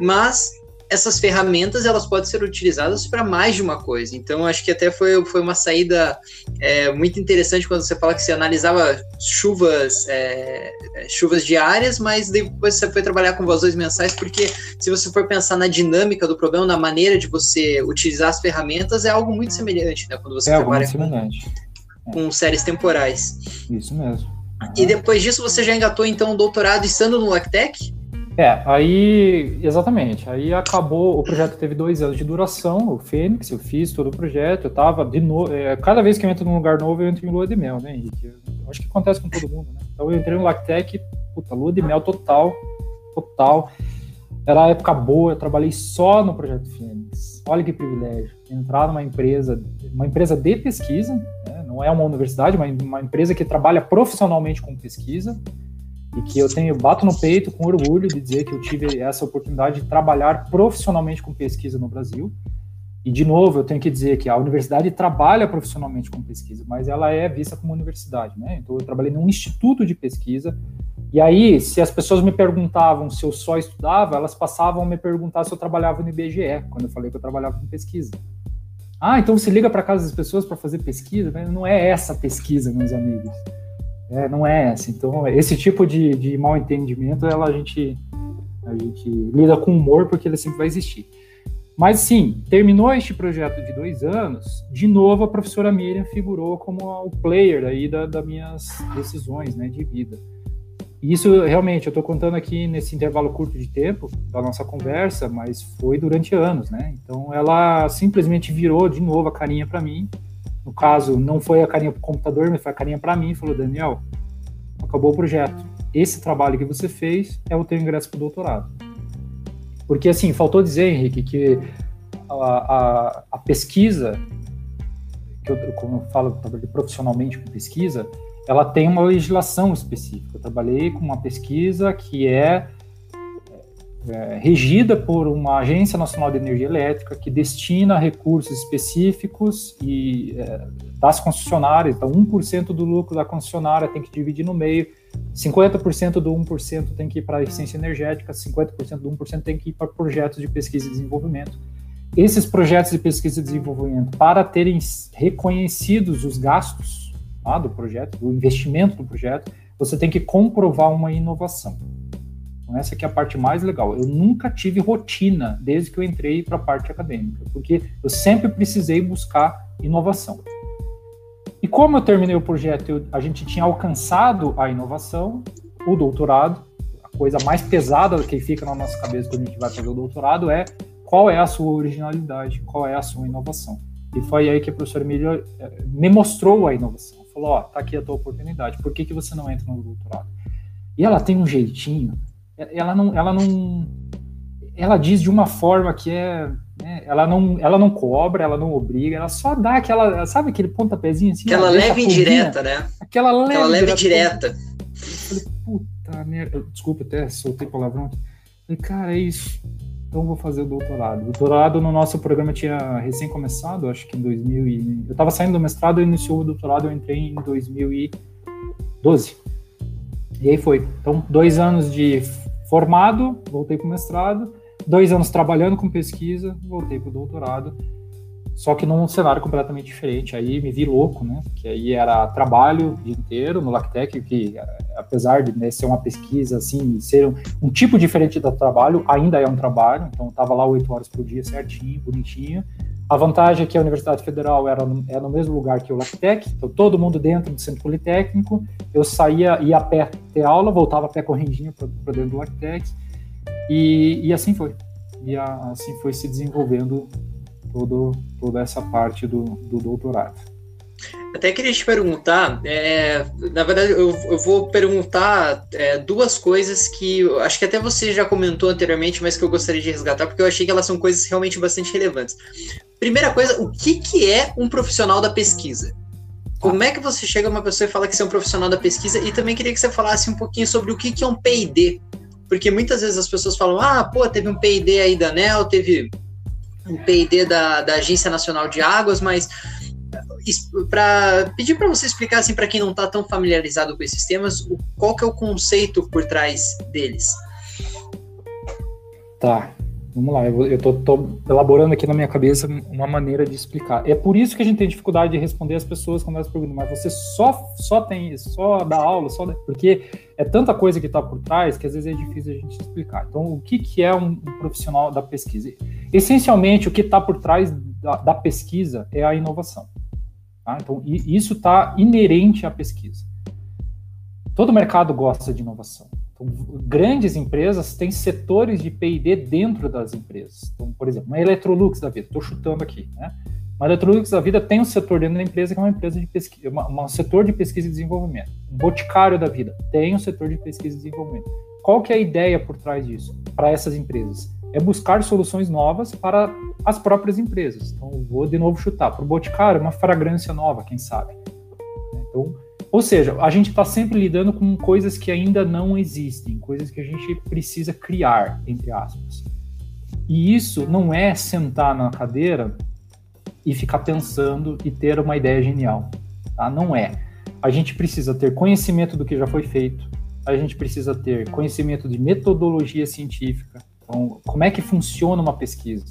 mas essas ferramentas elas podem ser utilizadas para mais de uma coisa. Então, acho que até foi, foi uma saída é, muito interessante quando você fala que você analisava chuvas, é, é chuvas diárias, mas depois você foi trabalhar com vazões mensais, porque se você for pensar na dinâmica do problema, na maneira de você utilizar as ferramentas, é algo muito semelhante, né? Quando você é trabalha algo muito semelhante com séries temporais. Isso mesmo. E depois disso você já engatou então o doutorado estando no Lactec? É, aí, exatamente. Aí acabou, o projeto teve dois anos de duração, o Fênix, eu fiz todo o projeto, eu tava de novo. É, cada vez que eu entro num lugar novo, eu entro em lua de mel, né, Henrique? Eu, acho que acontece com todo mundo, né? Então eu entrei no Lactec, puta, lua de mel total, total. Era a época boa, eu trabalhei só no projeto Fênix. Olha que privilégio. Entrar numa empresa, uma empresa de pesquisa? Não é uma universidade, mas uma empresa que trabalha profissionalmente com pesquisa e que eu tenho bato no peito com orgulho de dizer que eu tive essa oportunidade de trabalhar profissionalmente com pesquisa no Brasil. E de novo, eu tenho que dizer que a universidade trabalha profissionalmente com pesquisa, mas ela é vista como universidade, né? Então eu trabalhei num instituto de pesquisa e aí, se as pessoas me perguntavam se eu só estudava, elas passavam a me perguntar se eu trabalhava no IBGE, quando eu falei que eu trabalhava com pesquisa. Ah, então você liga para casa das pessoas para fazer pesquisa? Não é essa pesquisa, meus amigos. É, não é essa. Então, esse tipo de, de mal entendimento, ela, a, gente, a gente lida com humor porque ele sempre vai existir. Mas sim, terminou este projeto de dois anos, de novo a professora Miriam figurou como o player aí da, das minhas decisões né, de vida. E isso realmente, eu estou contando aqui nesse intervalo curto de tempo da nossa conversa, mas foi durante anos, né? Então ela simplesmente virou de novo a carinha para mim. No caso, não foi a carinha para o computador, mas foi a carinha para mim falou: Daniel, acabou o projeto. Esse trabalho que você fez é o teu ingresso para o doutorado. Porque, assim, faltou dizer, Henrique, que a, a, a pesquisa, que eu, como eu falo profissionalmente com pesquisa, ela tem uma legislação específica. Eu trabalhei com uma pesquisa que é, é, regida por uma agência nacional de energia elétrica que destina recursos específicos e é, das concessionárias. Então, 1% do lucro da concessionária tem que dividir no meio, 50% do 1% tem que ir para a eficiência energética, 50% do 1% tem que ir para projetos de pesquisa e desenvolvimento. Esses projetos de pesquisa e desenvolvimento, para terem reconhecidos os gastos tá, do projeto, do investimento do projeto, você tem que comprovar uma inovação. Então, essa é a parte mais legal. Eu nunca tive rotina desde que eu entrei para a parte acadêmica, porque eu sempre precisei buscar inovação. E como eu terminei o projeto, eu, a gente tinha alcançado a inovação, o doutorado, a coisa mais pesada que fica na nossa cabeça quando a gente vai fazer o doutorado é qual é a sua originalidade, qual é a sua inovação. E foi aí que a professora Emília eh, me mostrou a inovação falou, ó, tá aqui a tua oportunidade, por que, que você não entra no doutorado? E ela tem um jeitinho, ela não, ela não, ela diz de uma forma que é, né, ela não, ela não cobra, ela não obriga, ela só dá aquela, sabe aquele pontapézinho assim? Aquela leve indireta, né? Aquela leve, aquela leve direta. Eu falei, puta merda, desculpa, até soltei palavrão. falei, cara, é isso então vou fazer o doutorado. O doutorado no nosso programa tinha recém começado, acho que em 2000 e... eu estava saindo do mestrado, e iniciou o doutorado, eu entrei em 2012. E aí foi. Então, dois anos de formado, voltei para o mestrado, dois anos trabalhando com pesquisa, voltei para o doutorado só que num cenário completamente diferente. Aí me vi louco, né? Que aí era trabalho o dia inteiro no Lactec, que apesar de né, ser uma pesquisa, assim, ser um, um, tipo diferente do trabalho, ainda é um trabalho. Então, estava lá oito horas por dia, certinho, bonitinho. A vantagem é que a Universidade Federal era no, era no mesmo lugar que o Lactec, então todo mundo dentro do Centro Politécnico. Eu saía, ia a pé ter aula, voltava a pé correndinho para dentro do Lactec. E, e assim foi. E a, assim foi se desenvolvendo todo, toda essa parte do, do doutorado. Até queria te perguntar, é, na verdade, eu, eu vou perguntar é, duas coisas que acho que até você já comentou anteriormente, mas que eu gostaria de resgatar, porque eu achei que elas são coisas realmente bastante relevantes. Primeira coisa, o que, que é um profissional da pesquisa? Como é que você chega a uma pessoa e fala que você é um profissional da pesquisa? E também queria que você falasse um pouquinho sobre o que, que é um PID. Porque muitas vezes as pessoas falam, ah, pô, teve um PID aí da ANEL, teve um PID da, da Agência Nacional de Águas, mas para pedir para você explicar assim para quem não está tão familiarizado com esses temas, qual que é o conceito por trás deles? Tá, vamos lá. Eu estou elaborando aqui na minha cabeça uma maneira de explicar. É por isso que a gente tem dificuldade de responder as pessoas quando elas perguntam, mas você só só tem isso, só dá aula, só porque é tanta coisa que está por trás que às vezes é difícil a gente explicar. Então, o que que é um profissional da pesquisa? Essencialmente, o que está por trás da, da, pesquisa é a inovação. Tá? Então, isso está inerente à pesquisa. Todo mercado gosta de inovação. Grandes empresas têm setores de P&D dentro das empresas. Então, por exemplo, uma Electrolux da vida, estou chutando aqui, né? Uma Electrolux da vida tem um setor dentro da empresa que é uma empresa de pesquisa, um setor de pesquisa e desenvolvimento. Um Boticário da vida tem um setor de pesquisa e desenvolvimento. Qual que é a ideia por trás disso para essas empresas? é buscar soluções novas para as próprias empresas. Então, vou de novo chutar. Para o Boticário, uma fragrância nova, quem sabe. Então, ou seja, a gente está sempre lidando com coisas que ainda não existem, coisas que a gente precisa criar, entre aspas. E isso não é sentar na cadeira e ficar pensando e ter uma ideia genial. Tá? Não é. A gente precisa ter conhecimento do que já foi feito, a gente precisa ter conhecimento de metodologia científica, então, como é que funciona uma pesquisa?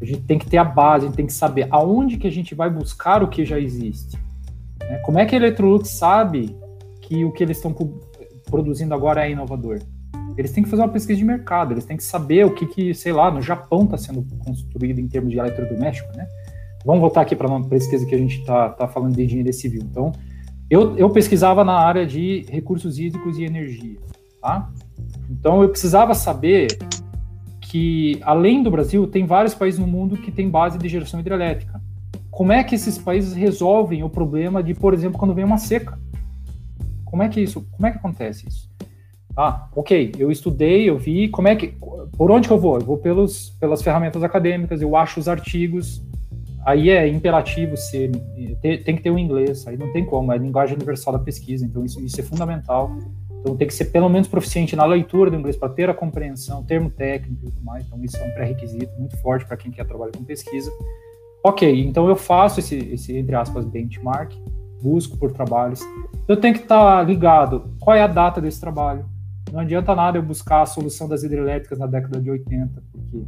A gente tem que ter a base, a gente tem que saber aonde que a gente vai buscar o que já existe. Né? Como é que a Electrolux sabe que o que eles estão produzindo agora é inovador. Eles têm que fazer uma pesquisa de mercado, eles têm que saber o que, que sei lá, no Japão está sendo construído em termos de eletrodoméstico, né? Vamos voltar aqui para uma pesquisa que a gente está tá falando de engenharia civil. Então, eu, eu pesquisava na área de recursos hídricos e energia, tá? Então, eu precisava saber que, além do Brasil, tem vários países no mundo que têm base de geração hidrelétrica. Como é que esses países resolvem o problema de, por exemplo, quando vem uma seca? Como é que isso, como é que acontece isso? Ah, ok, eu estudei, eu vi, como é que, por onde que eu vou? Eu vou pelos, pelas ferramentas acadêmicas, eu acho os artigos, aí é imperativo ser, tem que ter o inglês, aí não tem como, é a linguagem universal da pesquisa, então isso, isso é fundamental. Então tem que ser pelo menos proficiente na leitura do inglês para ter a compreensão, termo técnico e tudo mais. Então isso é um pré-requisito muito forte para quem quer trabalhar com pesquisa. Ok, então eu faço esse, esse, entre aspas, benchmark, busco por trabalhos. Eu tenho que estar tá ligado qual é a data desse trabalho. Não adianta nada eu buscar a solução das hidrelétricas na década de 80, porque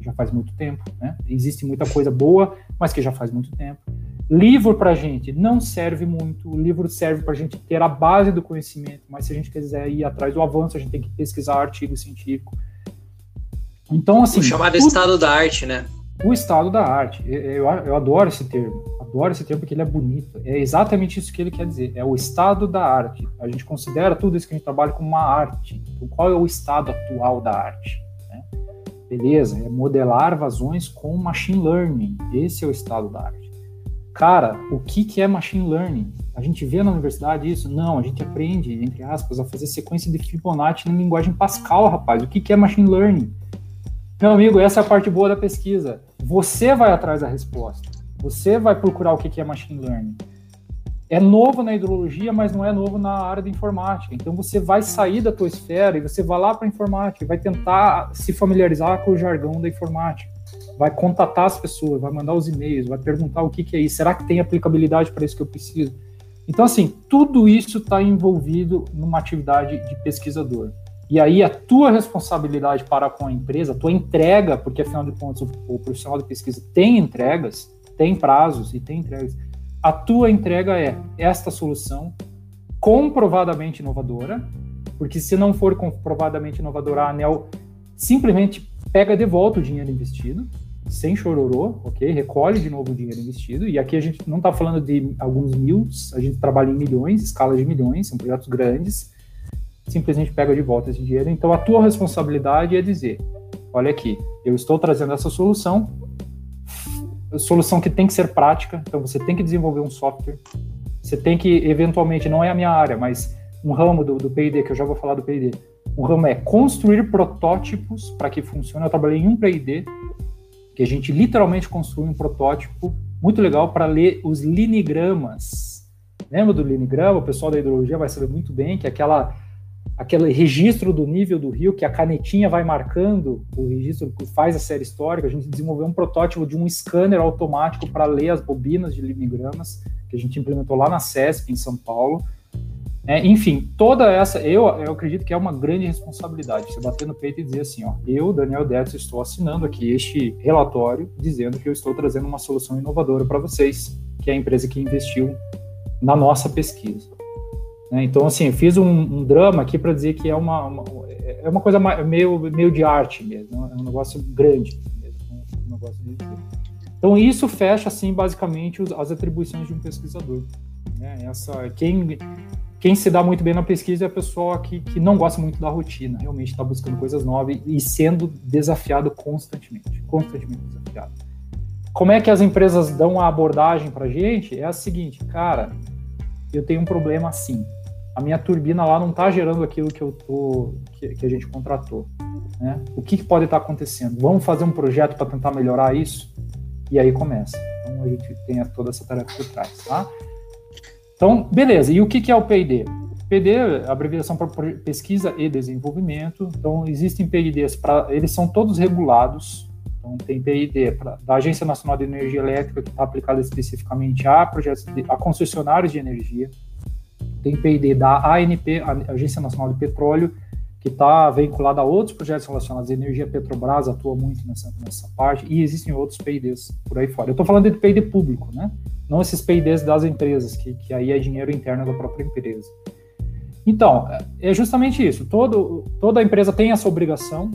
já faz muito tempo, né? Existe muita coisa boa, mas que já faz muito tempo. Livro para gente não serve muito, o livro serve para a gente ter a base do conhecimento, mas se a gente quiser ir atrás do avanço, a gente tem que pesquisar artigo científico. Então, assim. O chamado tudo... estado da arte, né? O estado da arte. Eu, eu adoro esse termo. Adoro esse termo porque ele é bonito. É exatamente isso que ele quer dizer. É o estado da arte. A gente considera tudo isso que a gente trabalha como uma arte. Então, qual é o estado atual da arte? Né? Beleza, é modelar vazões com machine learning. Esse é o estado da arte. Cara, o que, que é machine learning? A gente vê na universidade isso? Não, a gente aprende, entre aspas, a fazer sequência de Fibonacci na linguagem Pascal, rapaz. O que, que é machine learning? Meu amigo, essa é a parte boa da pesquisa. Você vai atrás da resposta. Você vai procurar o que, é machine learning. É novo na hidrologia, mas não é novo na área da informática. Então você vai sair da tua esfera e você vai lá para a informática vai tentar se familiarizar com o jargão da informática vai contatar as pessoas, vai mandar os e-mails, vai perguntar o que, que é isso, será que tem aplicabilidade para isso que eu preciso? Então, assim, tudo isso está envolvido numa atividade de pesquisador. E aí a tua responsabilidade para com a empresa, a tua entrega, porque afinal de contas o, o profissional de pesquisa tem entregas, tem prazos e tem entregas. A tua entrega é esta solução comprovadamente inovadora, porque se não for comprovadamente inovadora, a ANEL simplesmente pega de volta o dinheiro investido, sem chororô, ok? Recolhe de novo o dinheiro investido. E aqui a gente não está falando de alguns mil, a gente trabalha em milhões, escala de milhões, são projetos grandes. Simplesmente pega de volta esse dinheiro. Então a tua responsabilidade é dizer: olha aqui, eu estou trazendo essa solução, solução que tem que ser prática. Então você tem que desenvolver um software. Você tem que, eventualmente, não é a minha área, mas um ramo do, do PD, que eu já vou falar do PD, o ramo é construir protótipos para que funcione. Eu trabalhei em um P&D que a gente literalmente construiu um protótipo muito legal para ler os linigramas. Lembra do linigrama? O pessoal da hidrologia vai saber muito bem que é aquela aquele registro do nível do rio que a canetinha vai marcando o registro que faz a série histórica. A gente desenvolveu um protótipo de um scanner automático para ler as bobinas de linigramas que a gente implementou lá na CESP em São Paulo é, enfim, toda essa, eu, eu acredito que é uma grande responsabilidade você bater no peito e dizer assim: ó, eu, Daniel Detz, estou assinando aqui este relatório dizendo que eu estou trazendo uma solução inovadora para vocês, que é a empresa que investiu na nossa pesquisa. Né? Então, assim, fiz um, um drama aqui para dizer que é uma, uma, é uma coisa meio, meio de arte mesmo, é um negócio grande mesmo, um negócio de... Então, isso fecha, assim, basicamente as atribuições de um pesquisador. Né? Essa, quem quem se dá muito bem na pesquisa é a pessoa que, que não gosta muito da rotina, realmente está buscando coisas novas e sendo desafiado constantemente, constantemente desafiado. Como é que as empresas dão a abordagem para gente? É a seguinte, cara, eu tenho um problema assim. A minha turbina lá não está gerando aquilo que eu tô, que, que a gente contratou. Né? O que, que pode estar tá acontecendo? Vamos fazer um projeto para tentar melhorar isso? E aí começa. Então a gente tem toda essa tarefa por trás, tá? Então, beleza. E o que, que é o P&D? PD, abreviação para pesquisa e desenvolvimento. Então, existem PIDs para, eles são todos regulados. Então, tem PID pra, da Agência Nacional de Energia Elétrica que está aplicada especificamente a projetos, de, a concessionários de energia. Tem PID da ANP, Agência Nacional de Petróleo, que está vinculada a outros projetos relacionados à energia. Petrobras atua muito nessa, nessa parte e existem outros PIDs por aí fora. Eu estou falando de PID público, né? não esses PIDs das empresas, que, que aí é dinheiro interno da própria empresa. Então, é justamente isso. Todo, toda empresa tem essa obrigação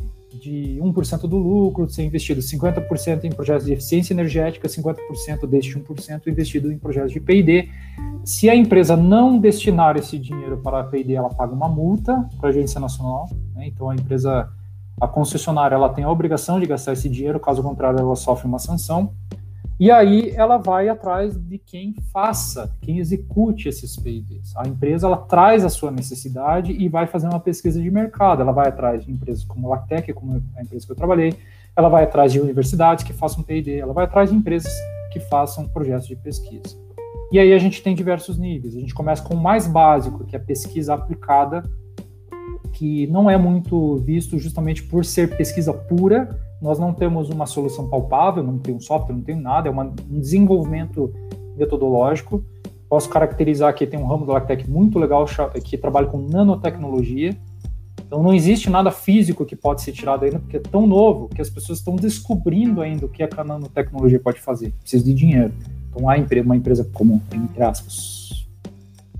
de 1% do lucro ser investido 50% em projetos de eficiência energética, 50% deste 1% investido em projetos de P&D. Se a empresa não destinar esse dinheiro para a P&D, ela paga uma multa para a Agência Nacional. Né? Então, a empresa, a concessionária, ela tem a obrigação de gastar esse dinheiro, caso contrário, ela sofre uma sanção. E aí ela vai atrás de quem faça, quem execute esses P&Ds. A empresa ela traz a sua necessidade e vai fazer uma pesquisa de mercado. Ela vai atrás de empresas como a Lactec, como a empresa que eu trabalhei. Ela vai atrás de universidades que façam P&D. Ela vai atrás de empresas que façam projetos de pesquisa. E aí a gente tem diversos níveis. A gente começa com o mais básico, que é a pesquisa aplicada, que não é muito visto justamente por ser pesquisa pura, nós não temos uma solução palpável, não tem um software, não tem nada, é uma, um desenvolvimento metodológico. Posso caracterizar que tem um ramo do Lactec muito legal que trabalha com nanotecnologia. Então não existe nada físico que pode ser tirado ainda, porque é tão novo que as pessoas estão descobrindo ainda o que a nanotecnologia pode fazer. Precisa de dinheiro. Então há uma empresa como, entre aspas,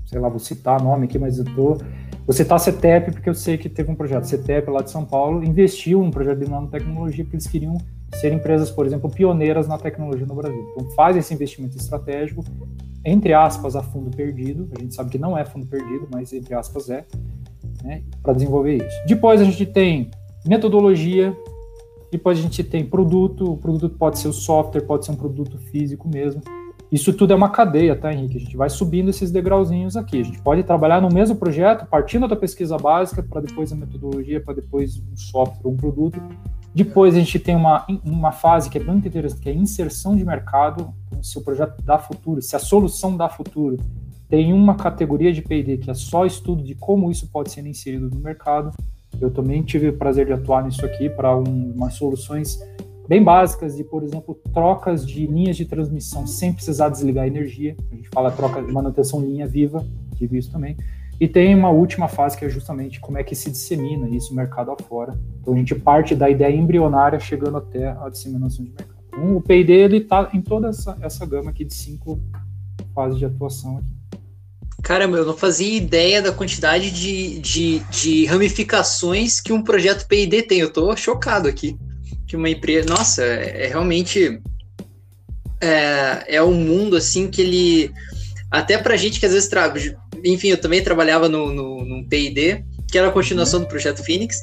sei lá, vou citar nome aqui, mas eu estou Vou citar a CETEP, porque eu sei que teve um projeto. A CETEP, lá de São Paulo, investiu em um projeto de nanotecnologia, porque eles queriam ser empresas, por exemplo, pioneiras na tecnologia no Brasil. Então, faz esse investimento estratégico, entre aspas, a fundo perdido. A gente sabe que não é fundo perdido, mas entre aspas é, né, para desenvolver isso. Depois a gente tem metodologia, depois a gente tem produto. O produto pode ser o software, pode ser um produto físico mesmo. Isso tudo é uma cadeia, tá, Henrique? A gente vai subindo esses degrauzinhos aqui. A gente pode trabalhar no mesmo projeto, partindo da pesquisa básica, para depois a metodologia, para depois um software, um produto. Depois a gente tem uma, uma fase que é muito interessante, que é a inserção de mercado. Então, se o projeto dá futuro, se a solução dá futuro, tem uma categoria de P&D que é só estudo de como isso pode ser inserido no mercado. Eu também tive o prazer de atuar nisso aqui para um, umas soluções bem básicas de, por exemplo, trocas de linhas de transmissão sem precisar desligar a energia. A gente fala troca de manutenção linha viva, tive isso também. E tem uma última fase que é justamente como é que se dissemina isso mercado afora. Então a gente parte da ideia embrionária chegando até a disseminação de mercado. Então, o P&D ele está em toda essa, essa gama aqui de cinco fases de atuação aqui. Caramba, eu não fazia ideia da quantidade de, de, de ramificações que um projeto P&D tem. Eu estou chocado aqui que uma empresa. Nossa, é, é realmente. É, é um mundo assim que ele. Até pra gente que às vezes trabalha. Enfim, eu também trabalhava no, no, num PID, que era a continuação uhum. do projeto Phoenix.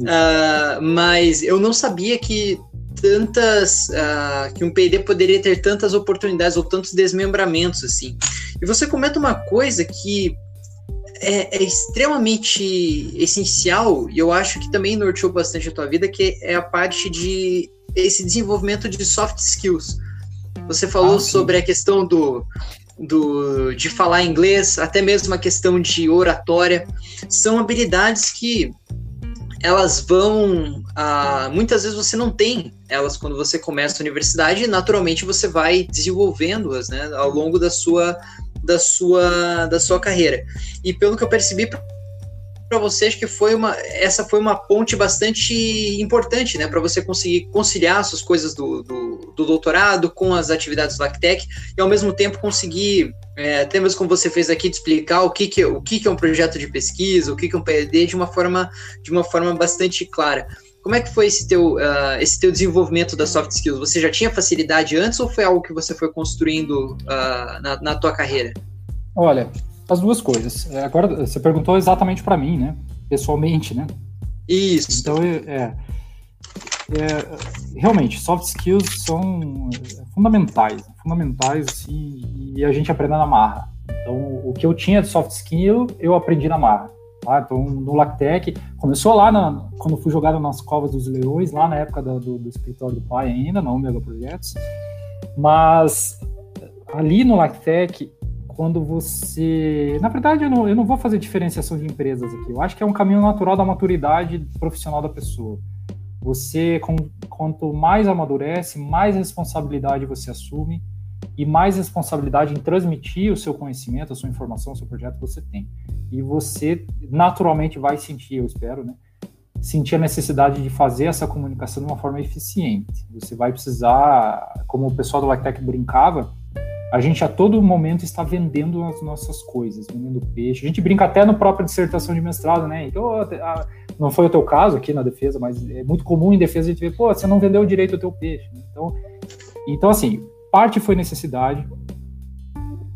Uh, mas eu não sabia que tantas uh, que um P&D poderia ter tantas oportunidades ou tantos desmembramentos assim. E você comenta uma coisa que é, é, extremamente essencial e eu acho que também norteou bastante a tua vida, que é a parte de esse desenvolvimento de soft skills. Você falou ah, sobre a questão do, do, de falar inglês, até mesmo a questão de oratória. São habilidades que elas vão. Ah, muitas vezes você não tem elas quando você começa a universidade, e naturalmente você vai desenvolvendo-as né, ao longo da sua da sua, da sua carreira. E pelo que eu percebi para vocês que foi uma essa foi uma ponte bastante importante, né, para você conseguir conciliar suas coisas do, do, do, doutorado com as atividades do Lactec e ao mesmo tempo conseguir é, até mesmo como você fez aqui de explicar o que que o que que é um projeto de pesquisa, o que que é um PhD de uma forma de uma forma bastante clara. Como é que foi esse teu, uh, esse teu desenvolvimento das soft skills? Você já tinha facilidade antes ou foi algo que você foi construindo uh, na, na tua carreira? Olha, as duas coisas. É, agora, você perguntou exatamente para mim, né? Pessoalmente, né? Isso. Então, é, é, realmente, soft skills são fundamentais, fundamentais, assim, e a gente aprende na marra. Então, o que eu tinha de soft skill, eu aprendi na marra. Tá? Então, no Lactec, começou lá na, quando fui jogado nas Covas dos Leões, lá na época do, do, do escritório do pai ainda, na Omega Projetos. Mas ali no Lactec, quando você. Na verdade, eu não, eu não vou fazer diferenciação de empresas aqui. Eu acho que é um caminho natural da maturidade profissional da pessoa. Você, com, quanto mais amadurece, mais responsabilidade você assume e mais responsabilidade em transmitir o seu conhecimento, a sua informação, o seu projeto você tem. E você naturalmente vai sentir, eu espero, né? Sentir a necessidade de fazer essa comunicação de uma forma eficiente. Você vai precisar, como o pessoal do Lactec brincava, a gente a todo momento está vendendo as nossas coisas, vendendo peixe. A gente brinca até no próprio dissertação de mestrado, né? Então, não foi o teu caso aqui na defesa, mas é muito comum em defesa a gente ver, pô, você não vendeu direito o teu peixe. Então, então assim, parte foi necessidade.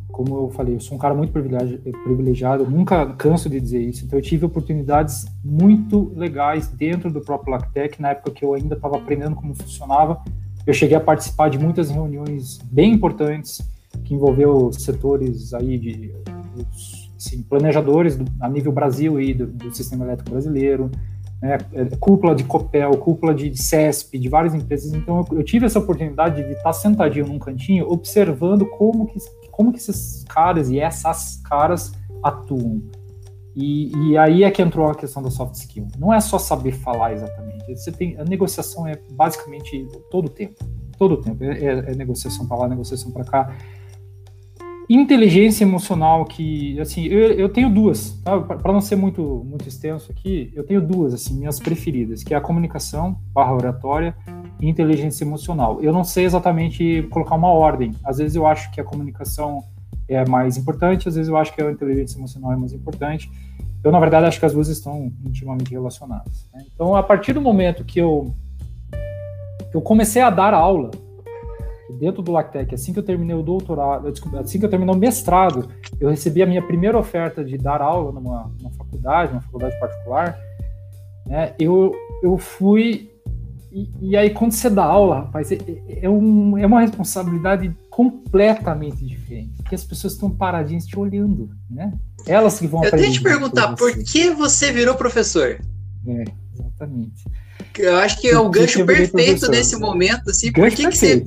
Como eu falei, eu sou um cara muito privilegiado, nunca canso de dizer isso. Então, eu tive oportunidades muito legais dentro do próprio Lactec, na época que eu ainda estava aprendendo como funcionava. Eu cheguei a participar de muitas reuniões bem importantes, que envolveu setores aí de assim, planejadores do, a nível Brasil e do, do sistema elétrico brasileiro, né, cúpula de Copel, cúpula de CESP, de várias empresas. Então eu, eu, tive essa oportunidade de estar sentadinho num cantinho, observando como que, como que esses caras e essas caras atuam. E, e, aí é que entrou a questão da soft skill. Não é só saber falar exatamente. Você tem a negociação é basicamente todo o tempo, todo o tempo é, é, é negociação para lá, negociação para cá inteligência emocional que, assim, eu, eu tenho duas, tá? para não ser muito muito extenso aqui, eu tenho duas, assim, minhas preferidas, que é a comunicação barra oratória e inteligência emocional. Eu não sei exatamente colocar uma ordem. Às vezes eu acho que a comunicação é mais importante, às vezes eu acho que a inteligência emocional é mais importante. Eu, na verdade, acho que as duas estão intimamente relacionadas. Né? Então, a partir do momento que eu, que eu comecei a dar aula, dentro do Lactec, assim que eu terminei o doutorado, assim que eu terminei o mestrado, eu recebi a minha primeira oferta de dar aula numa, numa faculdade, uma faculdade particular, né, eu, eu fui e, e, aí, quando você dá aula, rapaz, é, é, um, é uma responsabilidade completamente diferente. Porque as pessoas estão paradinhas te olhando, né? Elas que vão Eu tenho que te perguntar, por que você virou professor? É, exatamente. Eu acho que é o gancho perfeito nesse momento, assim, gancho por que, que você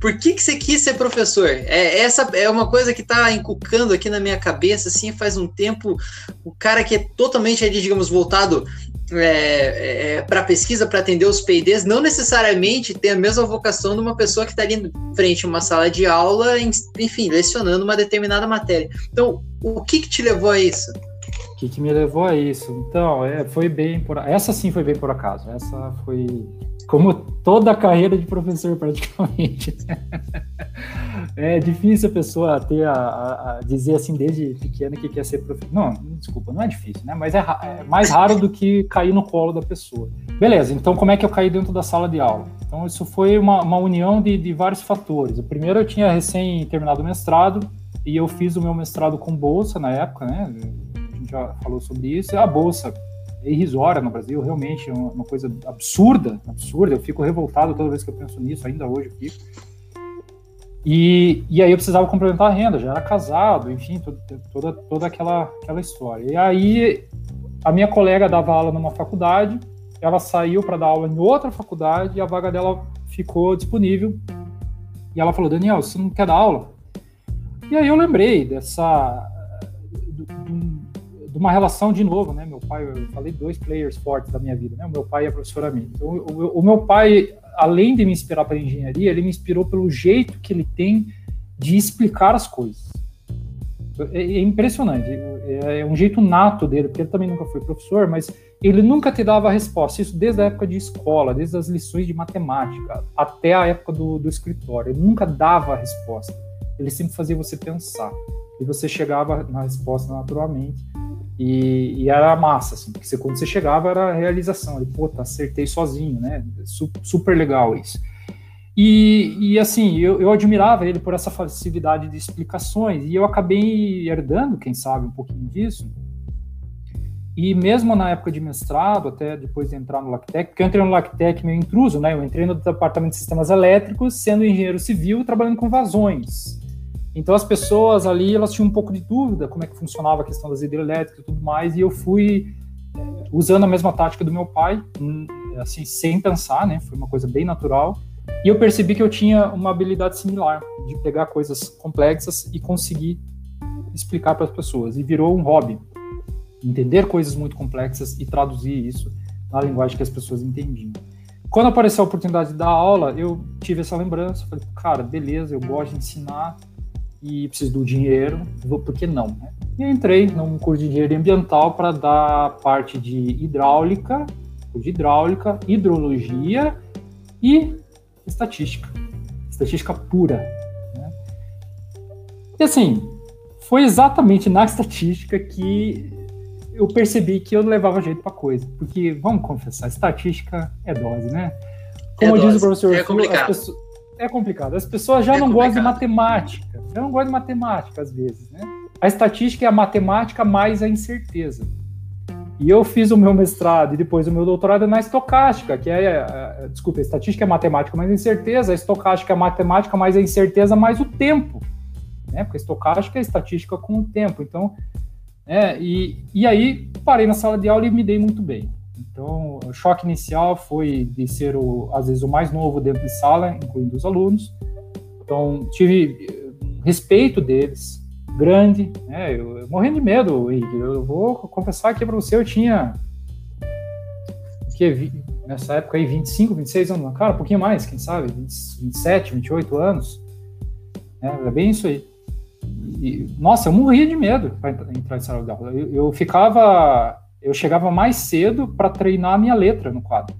por que, que você quis ser professor? É, essa é uma coisa que está encucando aqui na minha cabeça, assim, faz um tempo. O cara que é totalmente ali, digamos, voltado é, é, para pesquisa, para atender os PIDs, não necessariamente tem a mesma vocação de uma pessoa que está ali frente a uma sala de aula, enfim, lecionando uma determinada matéria. Então, o que, que te levou a isso? O que, que me levou a isso? Então, é, foi bem por. Essa sim foi bem por acaso. Essa foi como toda a carreira de professor, praticamente. [laughs] é difícil a pessoa ter a, a, a, dizer assim desde pequena que quer ser professor. Não, desculpa, não é difícil, né? Mas é, é, mais raro do que cair no colo da pessoa. Beleza, então como é que eu caí dentro da sala de aula? Então isso foi uma, uma união de, de vários fatores. O primeiro eu tinha recém terminado o mestrado e eu fiz o meu mestrado com bolsa na época, né? A gente já falou sobre isso. A bolsa irrisória no Brasil, realmente é uma, coisa absurda, absurda. Eu fico revoltado toda vez que eu penso nisso, ainda hoje eu fico. E, e aí eu precisava complementar a renda, já era casado, enfim, toda, toda, toda aquela, aquela história. E aí a minha colega dava aula numa faculdade, ela saiu para dar aula em outra faculdade e a vaga dela ficou disponível. E ela falou: Daniel, você não quer dar aula? E aí eu lembrei dessa. De uma relação de novo, né? Meu pai, eu falei dois players fortes da minha vida, né? O meu pai e a professora minha. Então, o, o, meu pai, além de me inspirar para engenharia, ele me inspirou pelo jeito que ele tem de explicar as coisas. É, é impressionante, é, é um jeito nato dele, porque ele também nunca foi professor, mas ele nunca te dava a resposta. Isso desde a época de escola, desde as lições de matemática até a época do, do escritório. Ele nunca dava a resposta. Ele sempre fazia você pensar. E você chegava na resposta naturalmente. E, e, era massa, assim, porque você, quando você chegava era a realização, ele, pô, tá, acertei sozinho, né? Super legal isso. E, e assim, eu, eu, admirava ele por essa facilidade de explicações, e eu acabei herdando, quem sabe, um pouquinho disso. E mesmo na época de mestrado, até depois de entrar no Lactec, porque eu entrei no Lactec meio intruso, né? Eu entrei no departamento de sistemas elétricos, sendo engenheiro civil, trabalhando com vazões. Então as pessoas ali, elas tinham um pouco de dúvida como é que funcionava a questão das hidrelétricas e tudo mais, e eu fui é, usando a mesma tática do meu pai, assim, sem pensar, né? Foi uma coisa bem natural. E eu percebi que eu tinha uma habilidade similar de pegar coisas complexas e conseguir explicar para as pessoas. E virou um hobby. Entender coisas muito complexas e traduzir isso na linguagem que as pessoas entendiam. Quando apareceu a oportunidade de dar aula, eu tive essa lembrança. Falei, cara, beleza, eu gosto de ensinar e preciso do dinheiro, vou, por que não? Né? E entrei num curso de engenharia ambiental para dar parte de hidráulica, de hidráulica, hidrologia e estatística, estatística pura. Né? E assim, foi exatamente na estatística que eu percebi que eu levava jeito para coisa. Porque, vamos confessar, estatística é dose, né? Como é diz o professor, é complicado. Pessoas, é complicado. As pessoas já é não complicado. gostam de matemática. Já não gostam de matemática, às vezes, né? A estatística é a matemática mais a incerteza. E eu fiz o meu mestrado e depois o meu doutorado na estocástica, que é, é desculpa, a estatística é matemática mais a incerteza, a estocástica é a matemática mais a incerteza mais o tempo, né? Porque a estocástica é a estatística com o tempo. Então, é, e, e aí parei na sala de aula e me dei muito bem. Então, o choque inicial foi de ser, o, às vezes, o mais novo dentro de sala, incluindo os alunos. Então, tive eh, respeito deles, grande, né? Eu, eu morrendo de medo, Henrique. Eu vou confessar aqui para você, eu tinha que nessa época aí 25, 26 anos, cara, um pouquinho mais, quem sabe, 20, 27, 28 anos. É, é bem isso aí. E, nossa, eu morria de medo para entrar em sala de aula. Eu, eu ficava, eu chegava mais cedo para treinar a minha letra no quadro,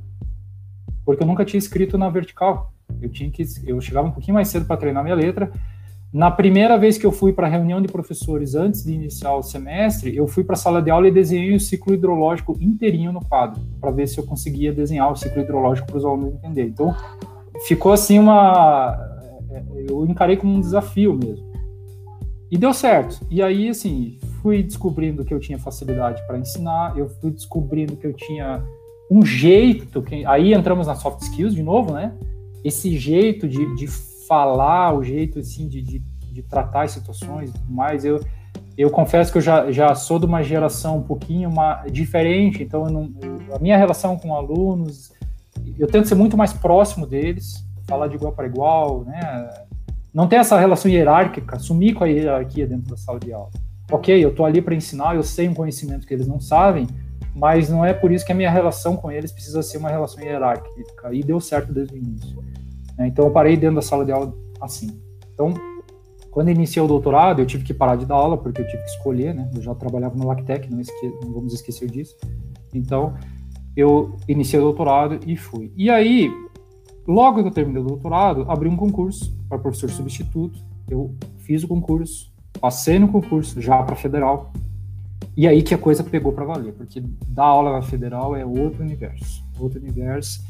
porque eu nunca tinha escrito na vertical. Eu tinha que, eu chegava um pouquinho mais cedo para treinar a minha letra na primeira vez que eu fui para a reunião de professores antes de iniciar o semestre, eu fui para a sala de aula e desenhei o ciclo hidrológico inteirinho no quadro, para ver se eu conseguia desenhar o ciclo hidrológico para os alunos entenderem. Então, ficou assim uma. É, eu encarei como um desafio mesmo. E deu certo. E aí, assim, fui descobrindo que eu tinha facilidade para ensinar, eu fui descobrindo que eu tinha um jeito. Que... Aí entramos na soft skills de novo, né? Esse jeito de, de falar, o jeito assim de, de, de tratar as situações e tudo mais. Eu, eu confesso que eu já, já sou de uma geração um pouquinho uma, diferente, então não, a minha relação com alunos, eu tento ser muito mais próximo deles, falar de igual para igual, né? Não ter essa relação hierárquica, sumir com a hierarquia dentro da sala de aula. Ok, eu estou ali para ensinar, eu sei um conhecimento que eles não sabem, mas não é por isso que a minha relação com eles precisa ser uma relação hierárquica. E deu certo desde o início. Né? Então eu parei dentro da sala de aula assim. Então, quando iniciei o doutorado, eu tive que parar de dar aula, porque eu tive que escolher, né? Eu já trabalhava no Lactec, não, esque... não vamos esquecer disso. Então, eu iniciei o doutorado e fui. E aí, logo que eu terminei o doutorado, abri um concurso para professor substituto. Eu fiz o concurso, passei no concurso já para federal. E aí que a coisa pegou para valer, porque dar aula na federal é outro universo, outro universo.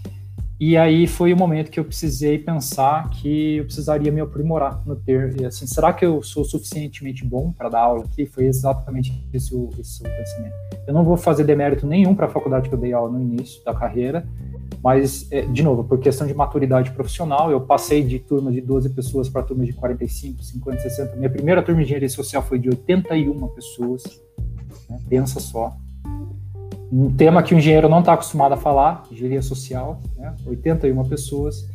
E aí foi o momento que eu precisei pensar que eu precisaria me aprimorar no ter. E assim, será que eu sou suficientemente bom para dar aula aqui? Foi exatamente esse o, esse o pensamento. Eu não vou fazer demérito nenhum para a faculdade que eu dei aula no início da carreira, mas, é, de novo, por questão de maturidade profissional, eu passei de turma de 12 pessoas para turma de 45, 50, 60. Minha primeira turma de engenharia social foi de 81 pessoas. Né? Pensa só um tema que o engenheiro não está acostumado a falar, engenharia social, né? 81 pessoas.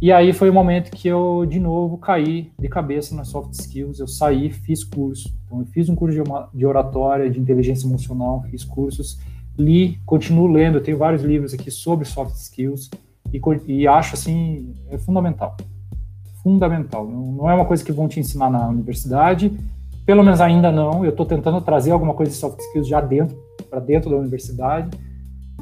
E aí foi o momento que eu, de novo, caí de cabeça nas soft skills. Eu saí, fiz curso. Então, eu fiz um curso de, oratória, de inteligência emocional, fiz cursos, li, continuo lendo. Tenho vários livros aqui sobre soft skills e, e acho, assim, é fundamental. Fundamental. Não, não é uma coisa que vão te ensinar na universidade, pelo menos ainda não. Eu estou tentando trazer alguma coisa de soft skills já dentro para dentro da universidade,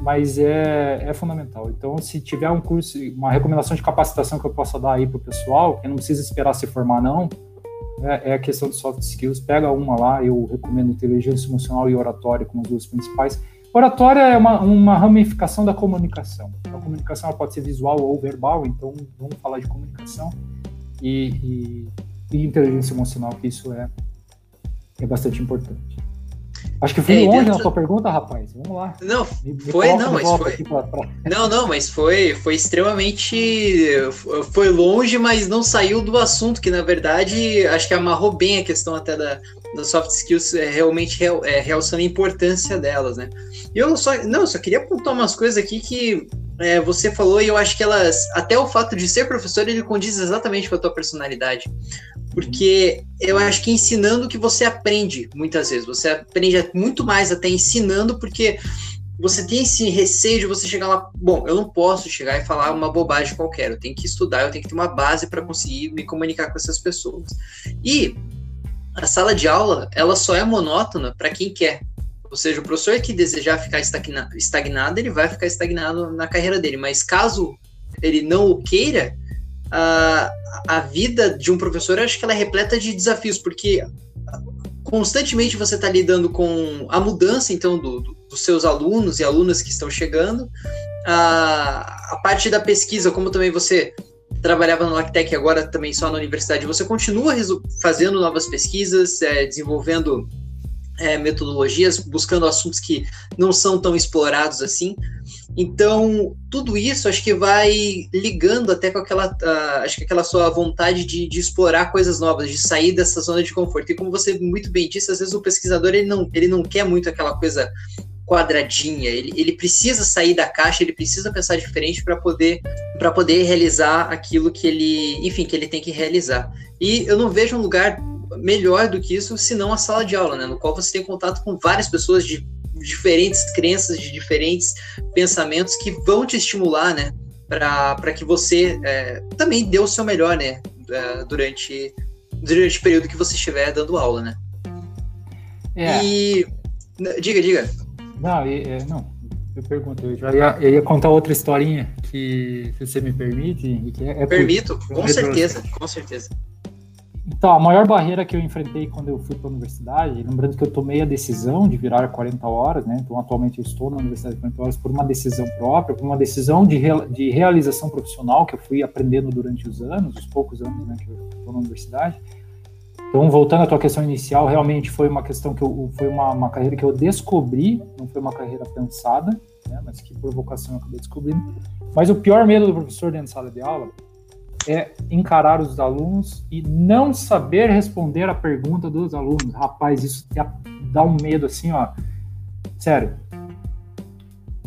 mas é, é fundamental. Então, se tiver um curso, uma recomendação de capacitação que eu possa dar aí para o pessoal, que não precisa esperar se formar, não, é, é, a questão de soft skills. Pega uma lá, eu recomendo inteligência emocional e oratória como as duas principais. Oratória é uma, uma ramificação da comunicação. A comunicação pode ser visual ou verbal, então vamos falar de comunicação e, e, e inteligência emocional, que isso é, é bastante importante. Acho que fui é, longe dentro... na sua pergunta, rapaz. Vamos lá. Não, me, me foi, não, mas foi. Pra, pra... Não, não, mas foi, foi extremamente. Foi longe, mas não saiu do assunto, que na verdade acho que amarrou bem a questão até da, das soft skills, é, realmente é, realçando a importância delas, né? E eu só. Não, só queria apontar umas coisas aqui que é, você falou e eu acho que elas. Até o fato de ser professor, ele condiz exatamente com a tua personalidade porque eu acho que ensinando que você aprende muitas vezes. Você aprende muito mais até ensinando, porque você tem esse receio de você chegar lá. Bom, eu não posso chegar e falar uma bobagem qualquer. Eu tenho que estudar, eu tenho que ter uma base para conseguir me comunicar com essas pessoas. E a sala de aula, ela só é monótona para quem quer. Ou seja, o professor que desejar ficar estagnado, ele vai ficar estagnado na carreira dele. Mas caso ele não o queira, a, a vida de um professor, acho que ela é repleta de desafios, porque constantemente você está lidando com a mudança, então, do, do, dos seus alunos e alunas que estão chegando, a, a parte da pesquisa, como também você trabalhava no Lactec agora também só na universidade, você continua fazendo novas pesquisas, é, desenvolvendo é, metodologias, buscando assuntos que não são tão explorados assim. Então, tudo isso acho que vai ligando até com aquela, uh, acho que aquela sua vontade de, de, explorar coisas novas, de sair dessa zona de conforto. E como você muito bem disse, às vezes o pesquisador ele não, ele não quer muito aquela coisa quadradinha, ele, ele precisa sair da caixa, ele precisa pensar diferente para poder para poder realizar aquilo que ele, enfim, que ele tem que realizar. E eu não vejo um lugar melhor do que isso, senão a sala de aula, né, no qual você tem contato com várias pessoas de diferentes crenças, de diferentes pensamentos que vão te estimular, né, para que você é, também dê o seu melhor, né, é, durante durante o período que você estiver dando aula, né. É. E diga, diga. Não, é, não, eu pergunto, eu já ia, eu ia, contar outra historinha que, se você me permite. É, é Permito, por, com certeza, com certeza. Então, a maior barreira que eu enfrentei quando eu fui para a universidade, lembrando que eu tomei a decisão de virar 40 horas, né? Então, atualmente eu estou na universidade de 40 horas por uma decisão própria, por uma decisão de, de realização profissional que eu fui aprendendo durante os anos, os poucos anos né, que eu estou na universidade. Então, voltando à tua questão inicial, realmente foi uma questão que eu, foi uma, uma carreira que eu descobri, não foi uma carreira pensada, né, mas que por vocação eu acabei descobrindo. Mas o pior medo do professor dentro de sala de aula é encarar os alunos e não saber responder a pergunta dos alunos. Rapaz, isso dá um medo assim, ó. Sério.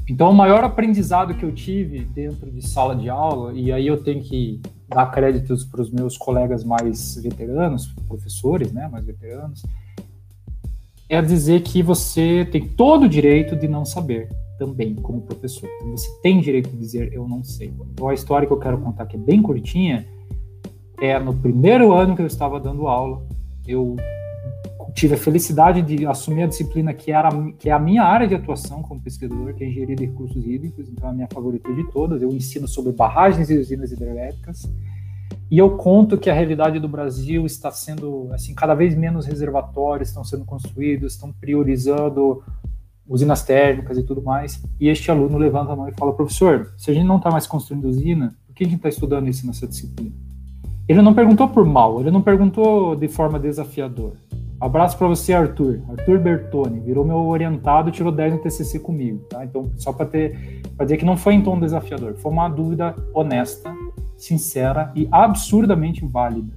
Então, o maior aprendizado que eu tive dentro de sala de aula, e aí eu tenho que dar créditos para os meus colegas mais veteranos, professores, né, mais veteranos, é dizer que você tem todo o direito de não saber também, como professor. Você tem direito de dizer eu não sei. Então a história que eu quero contar, que é bem curtinha, é no primeiro ano que eu estava dando aula, eu tive a felicidade de assumir a disciplina que, era, que é a minha área de atuação como pesquisador, que é engenharia de recursos hídricos, então é a minha favorita de todas. Eu ensino sobre barragens e usinas hidrelétricas. E eu conto que a realidade do Brasil está sendo, assim, cada vez menos reservatórios estão sendo construídos, estão priorizando usinas térmicas e tudo mais. E este aluno levanta a mão e fala: professor, se a gente não está mais construindo usina, por que a gente está estudando isso nessa disciplina? Ele não perguntou por mal, ele não perguntou de forma desafiadora. Abraço para você, Arthur. Arthur Bertoni, virou meu orientado, tirou 10 no TCC comigo, tá? Então, só para ter, para dizer que não foi em tom desafiador, foi uma dúvida honesta, sincera e absurdamente válida.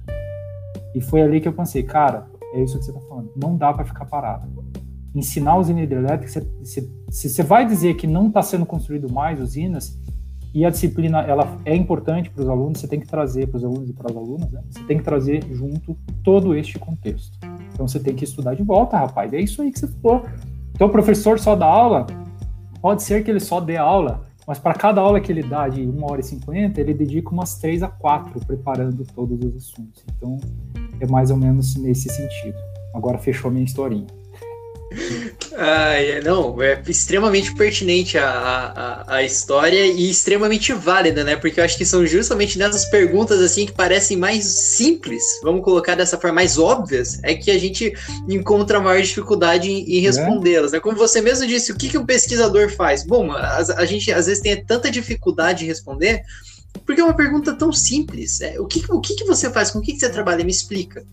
E foi ali que eu pensei, cara, é isso que você está falando. Não dá para ficar parado. Ensinar usina hidrelétrica, se você vai dizer que não está sendo construído mais usinas, e a disciplina ela é importante para os alunos, você tem que trazer para os alunos e para as alunas, né? você tem que trazer junto todo este contexto. Então você tem que estudar de volta, rapaz. É isso aí que você falou. Então o professor só dá aula, pode ser que ele só dê aula, mas para cada aula que ele dá de 1 hora e 50, ele dedica umas 3 a 4 preparando todos os assuntos. Então é mais ou menos nesse sentido. Agora fechou minha historinha. Ah, não, é extremamente pertinente a, a, a, história e extremamente válida, né? Porque eu acho que são justamente nessas perguntas assim que parecem mais simples, vamos colocar dessa forma, mais óbvias, é que a gente encontra maior dificuldade em, em respondê-las. Né? Como você mesmo disse, o que, que um pesquisador faz? Bom, a, a gente às vezes tem tanta dificuldade em responder porque é uma pergunta tão simples. É, o que, o que, que você faz? Com o que, que você trabalha? Me explica.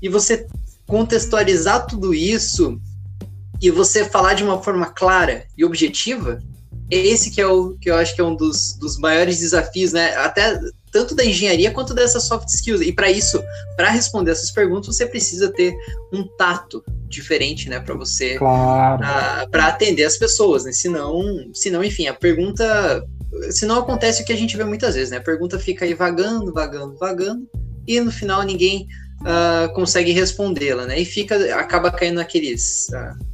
E você contextualizar tudo isso e você falar de uma forma clara e objetiva, é esse que é o que eu acho que é um dos, dos maiores desafios, né? Até tanto da engenharia quanto dessas soft skills. E para isso, para responder essas perguntas, você precisa ter um tato diferente, né, para você claro. para atender as pessoas, né? Senão, senão, enfim, a pergunta, senão acontece o que a gente vê muitas vezes, né? A pergunta fica aí vagando, vagando, vagando, e no final ninguém uh, consegue respondê-la, né? E fica, acaba caindo naqueles uh,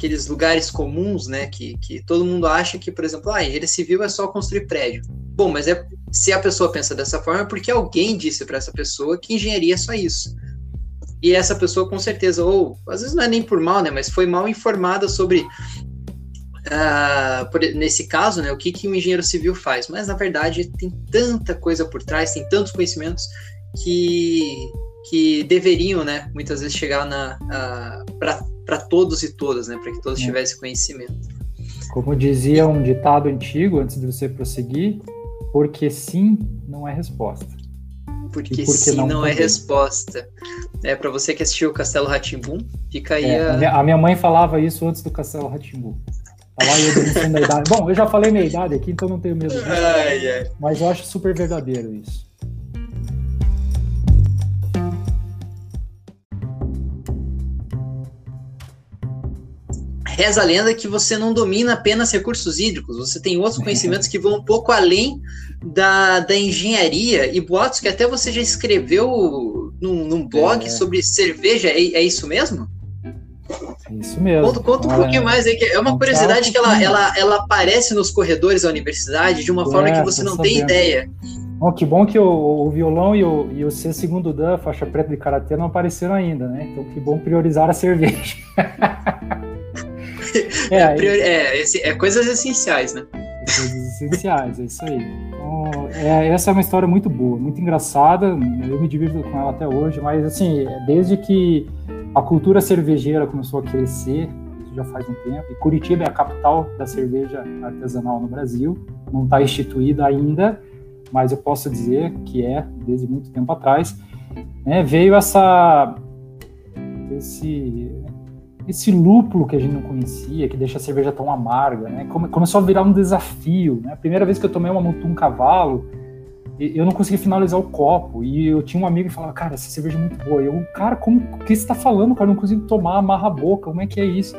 aqueles lugares comuns, né, que, que todo mundo acha que, por exemplo, ah, engenharia civil é só construir prédio. Bom, mas é se a pessoa pensa dessa forma, é porque alguém disse para essa pessoa que engenharia é só isso. E essa pessoa, com certeza, ou às vezes não é nem por mal, né, mas foi mal informada sobre uh, por, nesse caso, né, o que, que um engenheiro civil faz? Mas na verdade tem tanta coisa por trás, tem tantos conhecimentos que, que deveriam, né, muitas vezes chegar na uh, todos e todas, né, para que todos é. tivessem conhecimento. Como dizia um ditado antigo, antes de você prosseguir, porque sim não é resposta. Porque, porque sim não, não é resposta. É, para você que assistiu o Castelo Ratimbum, fica aí é, a... A, minha, a... minha, mãe falava isso antes do Castelo Ratimbum. Tá. Bom, eu já falei minha idade aqui, então não tenho medo. Ai, ai. Mas eu acho super verdadeiro isso. Reza a lenda que você não domina apenas recursos hídricos, você tem outros conhecimentos que vão um pouco além da, da engenharia e boatos que até você já escreveu num, num blog é. sobre cerveja, é, é, isso mesmo? É isso mesmo. Conta, conta um pouquinho mais aí, que é uma curiosidade que ela, ela, ela aparece nos corredores da universidade de uma forma é, que você não tem ideia. Bom, que bom que o, o violão e o, e o C segundo Dan, faixa preta de karatê, não apareceram ainda, né? Então que bom priorizar a cerveja. [laughs] [laughs] é, é, é, é, coisas essenciais, né? Coisas essenciais, é isso aí. Então, é, essa é uma história muito boa, muito engraçada. Eu me divirto com ela até hoje, mas assim, desde que a cultura cervejeira começou a crescer, isso já faz um tempo, e Curitiba é a capital da cerveja artesanal no Brasil, não está instituída ainda, mas eu posso dizer que é desde muito tempo atrás. Né, veio essa esse esse lúpulo que a gente não conhecia, que deixa a cerveja tão amarga, né? Começou a virar um desafio, né? A primeira vez que eu tomei uma Mutum Cavalo, eu não conseguia finalizar o copo. E eu tinha um amigo que falava, cara, essa cerveja é muito boa. eu, cara, como o que você está falando, cara? Eu não consigo tomar, amarra a boca, como é que é isso?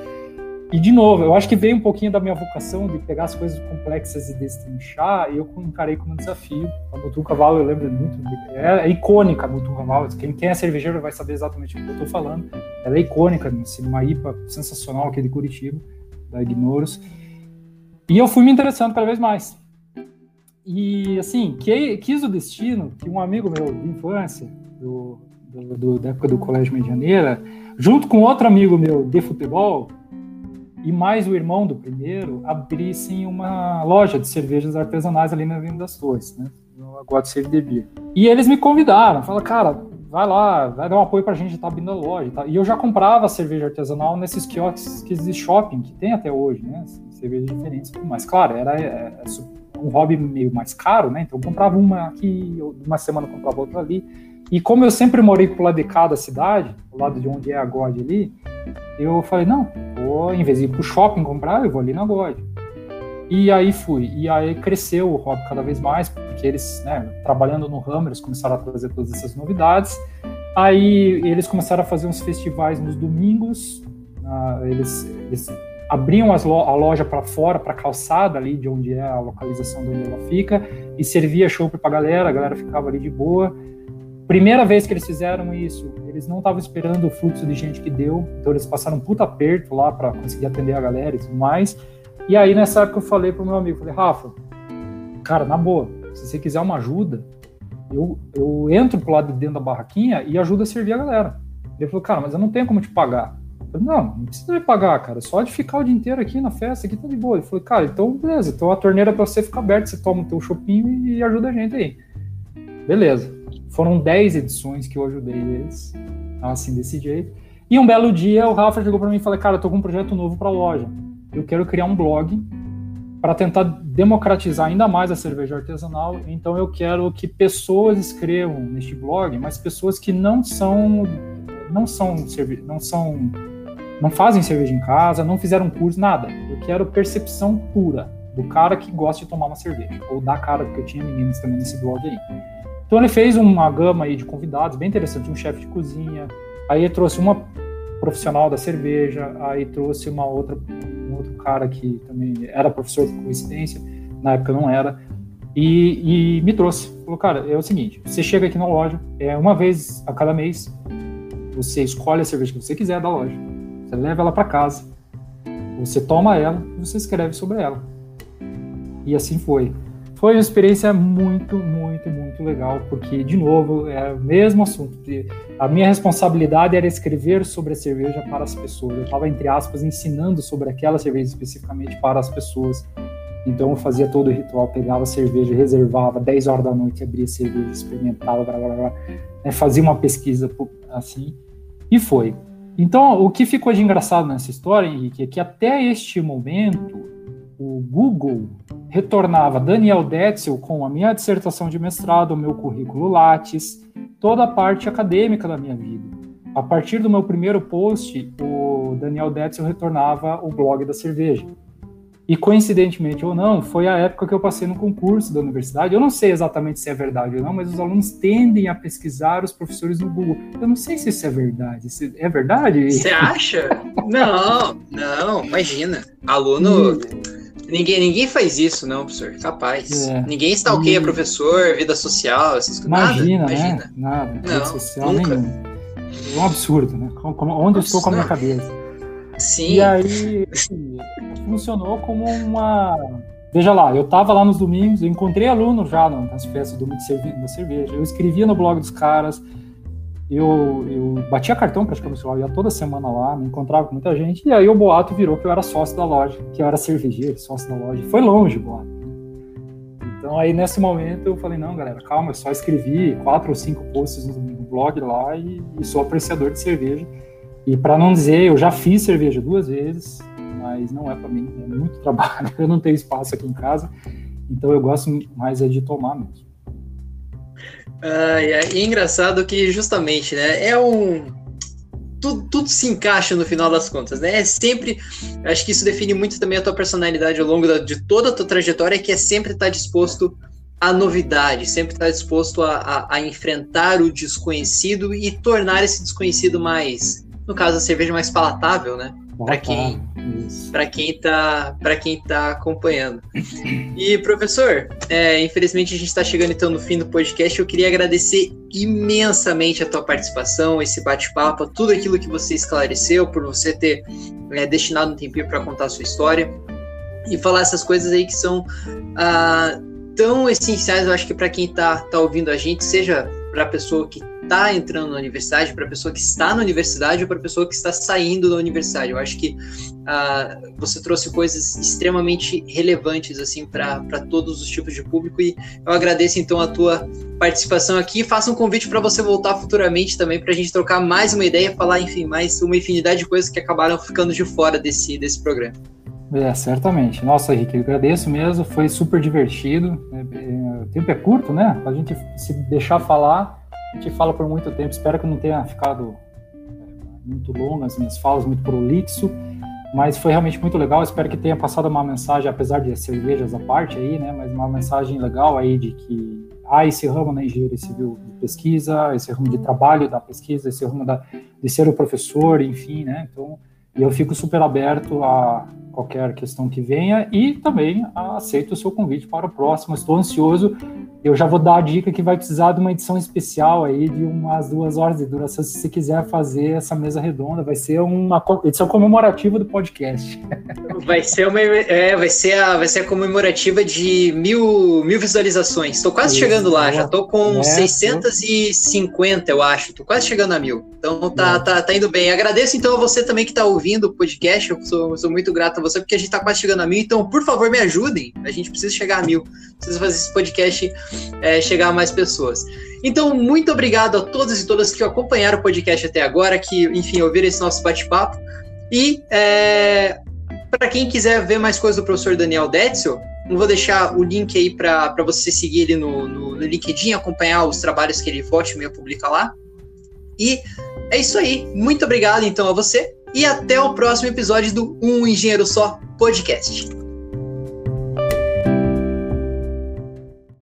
E, de novo, eu acho que veio um pouquinho da minha vocação de pegar as coisas complexas e destrinchar, e eu encarei como um desafio. A Mutum Cavalo, eu lembro muito, é, é icônica a Mutum Cavalo. Quem, quem é cervejeiro vai saber exatamente o que eu estou falando. Ela é icônica, assim, uma IPA sensacional aqui de Curitiba, da Ignoros. E eu fui me interessando cada vez mais. E, assim, que, quis o destino que um amigo meu de infância, do, do, do da época do Colégio Medianeira, junto com outro amigo meu de futebol, e mais o irmão do primeiro abrissem uma loja de cervejas artesanais ali na Avenida das Torres, né? No God Save the Beer. E eles me convidaram, falaram, cara, vai lá, vai dar um apoio pra gente, tá abrindo a loja. Tá? E eu já comprava cerveja artesanal nesses quiosques de shopping que tem até hoje, né? Cervejas diferentes tudo mais. Claro, era é, é um hobby meio mais caro, né? Então eu comprava uma aqui, uma semana eu comprava outra ali. E como eu sempre morei pro lado de cada cidade, do lado de onde é a God ali, eu falei, não, vou, em vez de ir pro shopping comprar, eu vou ali na God. E aí fui. E aí cresceu o hobby cada vez mais, porque eles, né, trabalhando no Hammers, começaram a trazer todas essas novidades. Aí eles começaram a fazer uns festivais nos domingos. Uh, eles, eles, abriam lo a loja para fora, para calçada ali de onde é a localização de onde ela fica, e servia show para a galera, a galera ficava ali de boa. Primeira vez que eles fizeram isso, eles não estavam esperando o fluxo de gente que deu, então eles passaram um puta aperto lá para conseguir atender a galera e tudo mais. E aí nessa época eu falei pro meu amigo, falei, Rafa, cara, na boa, se você quiser uma ajuda, eu, eu entro pro lado de dentro da barraquinha e ajudo a servir a galera. Ele falou, cara, mas eu não tenho como te pagar. Eu falei, não, não precisa me pagar, cara, só de ficar o dia inteiro aqui na festa, aqui tá de boa. Ele falou, cara, então beleza, então a torneira para você ficar aberta, você toma o teu chopinho e ajuda a gente aí. Beleza. Foram 10 edições que eu ajudei eles, assim, desse jeito. E um belo dia o Rafa chegou para mim e falou: Cara, eu tô com um projeto novo para a loja. Eu quero criar um blog para tentar democratizar ainda mais a cerveja artesanal. Então eu quero que pessoas escrevam neste blog, mas pessoas que não são não são não são não fazem cerveja em casa, não fizeram curso, nada. Eu quero percepção pura do cara que gosta de tomar uma cerveja ou da cara porque eu tinha meninas também nesse blog aí. Então ele fez uma gama aí de convidados bem interessante, um chefe de cozinha, aí trouxe uma profissional da cerveja, aí trouxe uma outra, um outro cara que também era professor por coincidência, na época não era, e, e me trouxe. Falou, cara, é o seguinte, você chega aqui na loja, é uma vez a cada mês, você escolhe a cerveja que você quiser da loja, você leva ela para casa, você toma ela e você escreve sobre ela. E assim foi foi uma experiência muito, muito, muito legal, porque, de novo, é o mesmo assunto. A minha responsabilidade era escrever sobre a cerveja para as pessoas. Eu estava, entre aspas, ensinando sobre aquela cerveja especificamente para as pessoas. Então eu fazia todo o ritual, pegava a cerveja, reservava 10 horas da noite, abria a cerveja, experimentava, blá, blá, blá, né, fazia uma pesquisa assim, e foi. Então, o que ficou de engraçado nessa história, Henrique, é que até este momento, o Google retornava Daniel Detzel com a minha dissertação de mestrado, o meu currículo Lattes, toda a parte acadêmica da minha vida. A partir do meu primeiro post, o Daniel Detzel retornava o blog da cerveja. E coincidentemente ou não, foi a época que eu passei no concurso da universidade. Eu não sei exatamente se é verdade ou não, mas os alunos tendem a pesquisar os professores no Google. Eu não sei se isso é verdade. É verdade? Você acha? [laughs] não, não, imagina. Aluno. Ninguém, ninguém faz isso, não, professor. Capaz. É. Ninguém stalkeia e... professor, vida social, essas coisas. Imagina, nada, né? Imagina. Nada. Não, vida social nunca. nenhum. É um absurdo, né? Como, onde eu estou com a minha cabeça? Sim. E aí funcionou como uma. Veja lá, eu estava lá nos domingos, eu encontrei alunos já nas festas do da cerveja, eu escrevia no blog dos caras, eu, eu batia cartão praticamente eu ia toda semana lá, me encontrava com muita gente, e aí o boato virou que eu era sócio da loja, que eu era cervejeiro, sócio da loja. Foi longe o boato. Então aí nesse momento eu falei, não, galera, calma, eu só escrevi quatro ou cinco posts no, no blog lá e, e sou apreciador de cerveja. E para não dizer, eu já fiz cerveja duas vezes, mas não é para mim, é muito [laughs] trabalho, eu não tenho espaço aqui em casa, então eu gosto mais é de tomar mesmo. Ah, é, é engraçado que justamente, né, é um tudo, tudo, se encaixa no final das contas, né? É sempre, acho que isso define muito também a tua personalidade ao longo da, de toda a tua trajetória, que é sempre estar disposto à novidade, sempre estar disposto a, a, a enfrentar o desconhecido e tornar esse desconhecido mais no caso, a cerveja mais palatável, né? Para quem para quem tá para quem tá acompanhando. E professor, é, infelizmente a gente está chegando então no fim do podcast. Eu queria agradecer imensamente a tua participação, esse bate-papo, tudo aquilo que você esclareceu, por você ter é, destinado um tempinho para contar a sua história e falar essas coisas aí que são ah, tão essenciais, eu acho que para quem tá, tá ouvindo a gente, seja para a pessoa que está entrando na universidade, para a pessoa que está na universidade ou para a pessoa que está saindo da universidade. Eu acho que uh, você trouxe coisas extremamente relevantes assim para todos os tipos de público e eu agradeço então a tua participação aqui. Faço um convite para você voltar futuramente também para a gente trocar mais uma ideia, falar enfim mais uma infinidade de coisas que acabaram ficando de fora desse desse programa. É, certamente. Nossa, Henrique, eu agradeço mesmo, foi super divertido. É, é, o tempo é curto, né? A gente se deixar falar, a gente fala por muito tempo. Espero que não tenha ficado é, muito longo as minhas falas, muito prolixo, mas foi realmente muito legal. Espero que tenha passado uma mensagem, apesar de cervejas à parte aí, né? Mas uma mensagem legal aí de que há esse ramo na engenharia civil de pesquisa, esse ramo de trabalho da pesquisa, esse ramo da, de ser o professor, enfim, né? Então, eu fico super aberto a qualquer questão que venha e também aceito o seu convite para o próximo. Estou ansioso. Eu já vou dar a dica que vai precisar de uma edição especial aí de umas duas horas de duração. Se você quiser fazer essa mesa redonda, vai ser uma edição comemorativa do podcast. [laughs] Vai ser uma, é, vai ser a, vai ser a comemorativa de mil, mil visualizações. Estou quase Isso, chegando lá. Já estou com é, 650, eu acho. Estou quase chegando a mil. Então tá, é. tá, tá indo bem. Agradeço então a você também que está ouvindo o podcast. Eu sou, sou muito grato você porque a gente está quase chegando a mil. Então, por favor, me ajudem. A gente precisa chegar a mil. Precisa fazer esse podcast é, chegar a mais pessoas. Então, muito obrigado a todos e todas que acompanharam o podcast até agora, que, enfim, ouviram esse nosso bate-papo. E é, para quem quiser ver mais coisas do professor Daniel Detzel, eu vou deixar o link aí para você seguir ele no, no, no, LinkedIn, acompanhar os trabalhos que ele volte meio publica lá. E é isso aí. Muito obrigado então a você e até o próximo episódio do Um Engenheiro Só Podcast.